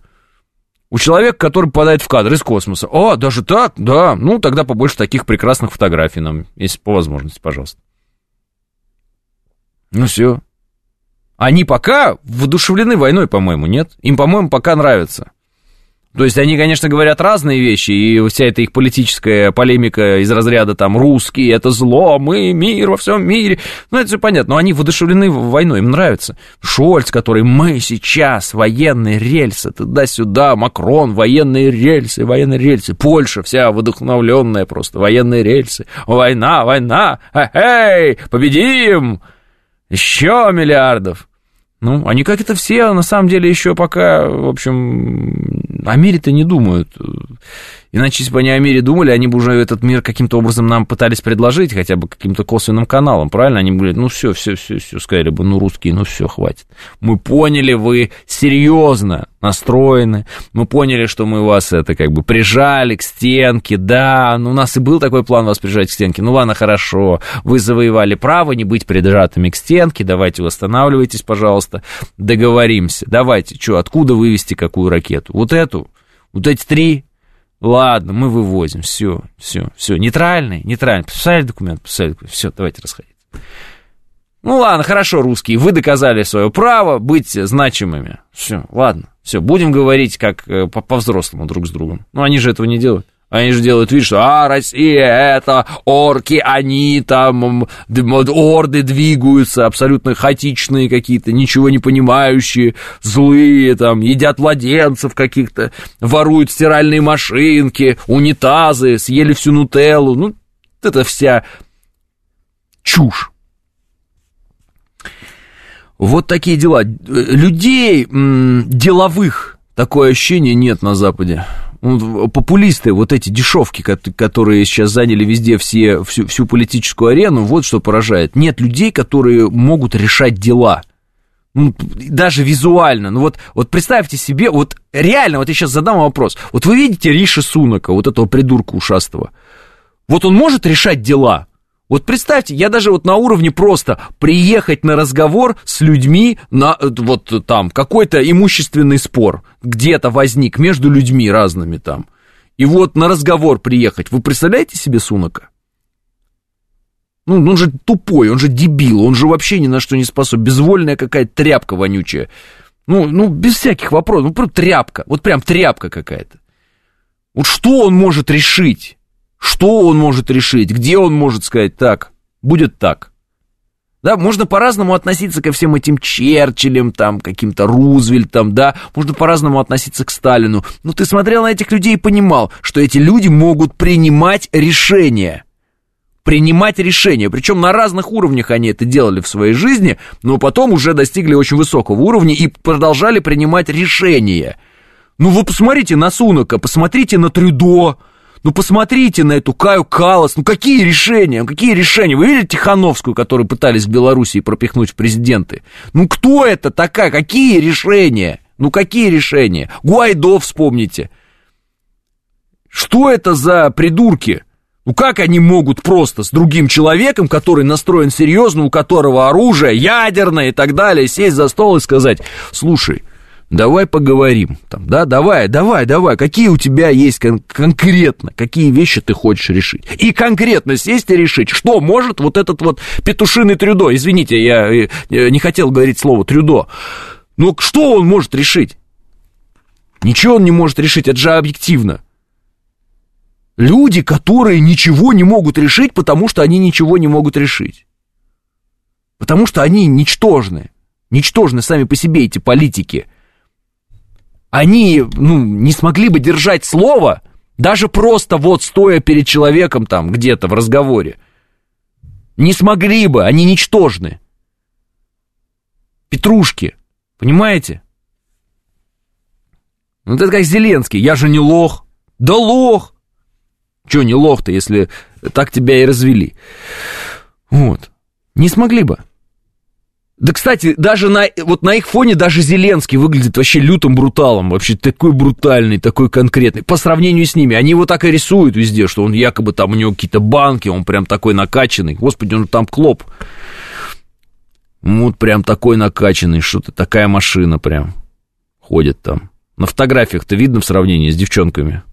у человека, который попадает в кадр из космоса. О, даже так? Да. Ну, тогда побольше таких прекрасных фотографий нам, если по возможности, пожалуйста. Ну, все. Они пока воодушевлены войной, по-моему, нет? Им, по-моему, пока нравится. То есть они, конечно, говорят разные вещи, и вся эта их политическая полемика из разряда там «русские, это зло, мы мир во всем мире», ну, это все понятно, но они воодушевлены войной, им нравится. Шольц, который «мы сейчас, военные рельсы, туда-сюда, Макрон, военные рельсы, военные рельсы», Польша вся вдохновленная просто, военные рельсы, война, война, эй, победим, еще миллиардов. Ну, они как это все, на самом деле, еще пока, в общем, о мире-то не думают. Иначе, если бы они о мире думали, они бы уже этот мир каким-то образом нам пытались предложить, хотя бы каким-то косвенным каналом, правильно? Они бы говорили, ну все, все, все, все, сказали бы, ну русские, ну все, хватит. Мы поняли, вы серьезно настроены, мы поняли, что мы вас это как бы прижали к стенке, да, ну у нас и был такой план вас прижать к стенке, ну ладно, хорошо, вы завоевали право не быть прижатыми к стенке, давайте восстанавливайтесь, пожалуйста, договоримся, давайте, что, откуда вывести какую ракету? Вот эту, вот эти три Ладно, мы вывозим, все, все, все. Нейтральный, нейтральный. Подписали документ, подписали документ. Все, давайте расходиться. Ну ладно, хорошо, русские, вы доказали свое право быть значимыми. Все, ладно, все, будем говорить как э, по-взрослому друг с другом. Но они же этого не делают. Они же делают вид, что «А, Россия, это орки, они там, орды двигаются, абсолютно хаотичные какие-то, ничего не понимающие, злые, там, едят младенцев каких-то, воруют стиральные машинки, унитазы, съели всю нутеллу». Ну, это вся чушь. Вот такие дела. Людей деловых такое ощущение нет на Западе популисты, вот эти дешевки, которые сейчас заняли везде все, всю, всю политическую арену, вот что поражает. Нет людей, которые могут решать дела. Ну, даже визуально. Ну вот, вот представьте себе, вот реально, вот я сейчас задам вопрос. Вот вы видите Риши Сунака, вот этого придурка ушастого. Вот он может решать дела? Вот представьте, я даже вот на уровне просто приехать на разговор с людьми, на вот там какой-то имущественный спор где-то возник между людьми разными там. И вот на разговор приехать. Вы представляете себе Сунака? Ну, он же тупой, он же дебил, он же вообще ни на что не способен. Безвольная какая-то тряпка вонючая. Ну, ну, без всяких вопросов. Ну, прям тряпка. Вот прям тряпка какая-то. Вот что он может решить? Что он может решить? Где он может сказать так? Будет так. Да, можно по-разному относиться ко всем этим Черчиллям, там, каким-то Рузвельтам, да, можно по-разному относиться к Сталину. Но ты смотрел на этих людей и понимал, что эти люди могут принимать решения. Принимать решения. Причем на разных уровнях они это делали в своей жизни, но потом уже достигли очень высокого уровня и продолжали принимать решения. Ну вы посмотрите на Сунака, посмотрите на Трюдо, ну, посмотрите на эту Каю Калас. Ну, какие решения? Ну, какие решения? Вы видели Тихановскую, которую пытались в Белоруссии пропихнуть в президенты? Ну, кто это такая? Какие решения? Ну, какие решения? Гуайдо вспомните. Что это за придурки? Ну как они могут просто с другим человеком, который настроен серьезно, у которого оружие ядерное и так далее, сесть за стол и сказать, слушай, давай поговорим, там, да, давай, давай, давай, какие у тебя есть кон- конкретно, какие вещи ты хочешь решить. И конкретно сесть и решить, что может вот этот вот петушиный Трюдо, извините, я э, не хотел говорить слово Трюдо, но что он может решить? Ничего он не может решить, это же объективно. Люди, которые ничего не могут решить, потому что они ничего не могут решить. Потому что они ничтожны. Ничтожны сами по себе эти политики – они, ну, не смогли бы держать слово, даже просто вот стоя перед человеком там где-то в разговоре. Не смогли бы, они ничтожны. Петрушки, понимаете? Ну, это как Зеленский, я же не лох. Да лох! Че не лох-то, если так тебя и развели? Вот. Не смогли бы. Да, кстати, даже на, вот на их фоне даже Зеленский выглядит вообще лютым бруталом, вообще такой брутальный, такой конкретный, по сравнению с ними. Они его так и рисуют везде, что он якобы там, у него какие-то банки, он прям такой накачанный. Господи, он там клоп. Вот прям такой накачанный, что-то, такая машина прям ходит там. На фотографиях-то видно в сравнении с девчонками.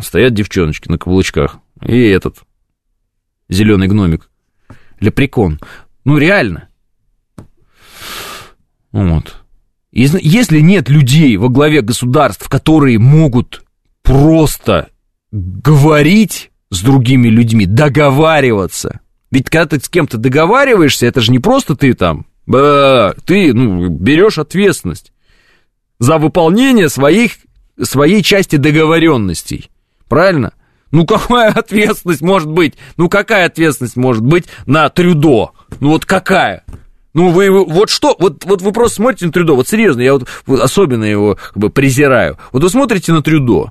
Стоят девчоночки на каблучках. И этот зеленый гномик. Лепрекон. Ну, реально. Вот. Если нет людей во главе государств, которые могут просто говорить с другими людьми, договариваться. Ведь когда ты с кем-то договариваешься, это же не просто ты там, ты ну, берешь ответственность за выполнение своих, своей части договоренностей. Правильно? Ну, какая ответственность может быть? Ну, какая ответственность может быть на Трюдо? Ну, вот какая? Ну, вы, вот что, вот, вот вы просто смотрите на Трюдо, вот серьезно, я вот, вот особенно его как бы презираю. Вот вы смотрите на Трюдо,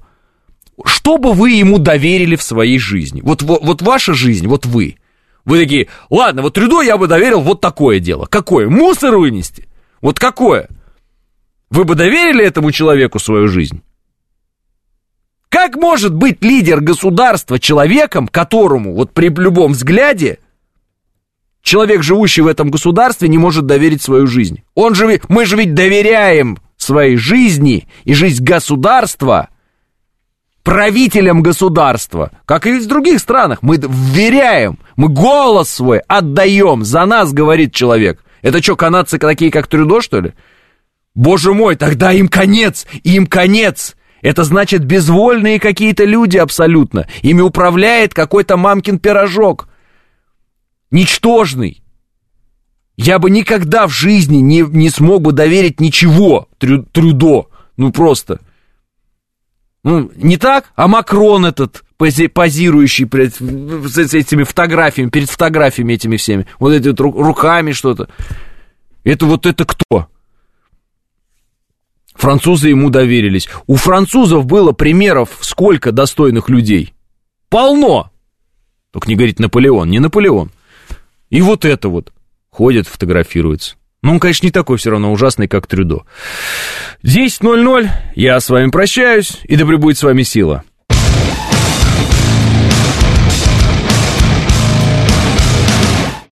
что бы вы ему доверили в своей жизни? Вот, вот, вот ваша жизнь, вот вы. Вы такие, ладно, вот Трюдо я бы доверил вот такое дело. Какое? Мусор вынести? Вот какое? Вы бы доверили этому человеку свою жизнь? Как может быть лидер государства человеком, которому вот при любом взгляде человек, живущий в этом государстве, не может доверить свою жизнь. Он же, мы же ведь доверяем своей жизни и жизнь государства правителям государства, как и в других странах. Мы вверяем, мы голос свой отдаем, за нас говорит человек. Это что, канадцы такие, как Трюдо, что ли? Боже мой, тогда им конец, им конец. Это значит безвольные какие-то люди абсолютно. Ими управляет какой-то мамкин пирожок ничтожный. Я бы никогда в жизни не, не смог бы доверить ничего Трю, Трюдо. Ну, просто. Ну, не так? А Макрон этот, пози, позирующий перед, с этими фотографиями, перед фотографиями этими всеми, вот эти вот руками что-то. Это вот это кто? Французы ему доверились. У французов было примеров сколько достойных людей? Полно! Только не говорить Наполеон, не Наполеон. И вот это вот ходит, фотографируется. Ну, он, конечно, не такой все равно ужасный, как Трюдо. 10.00, я с вами прощаюсь, и да пребудет с вами сила.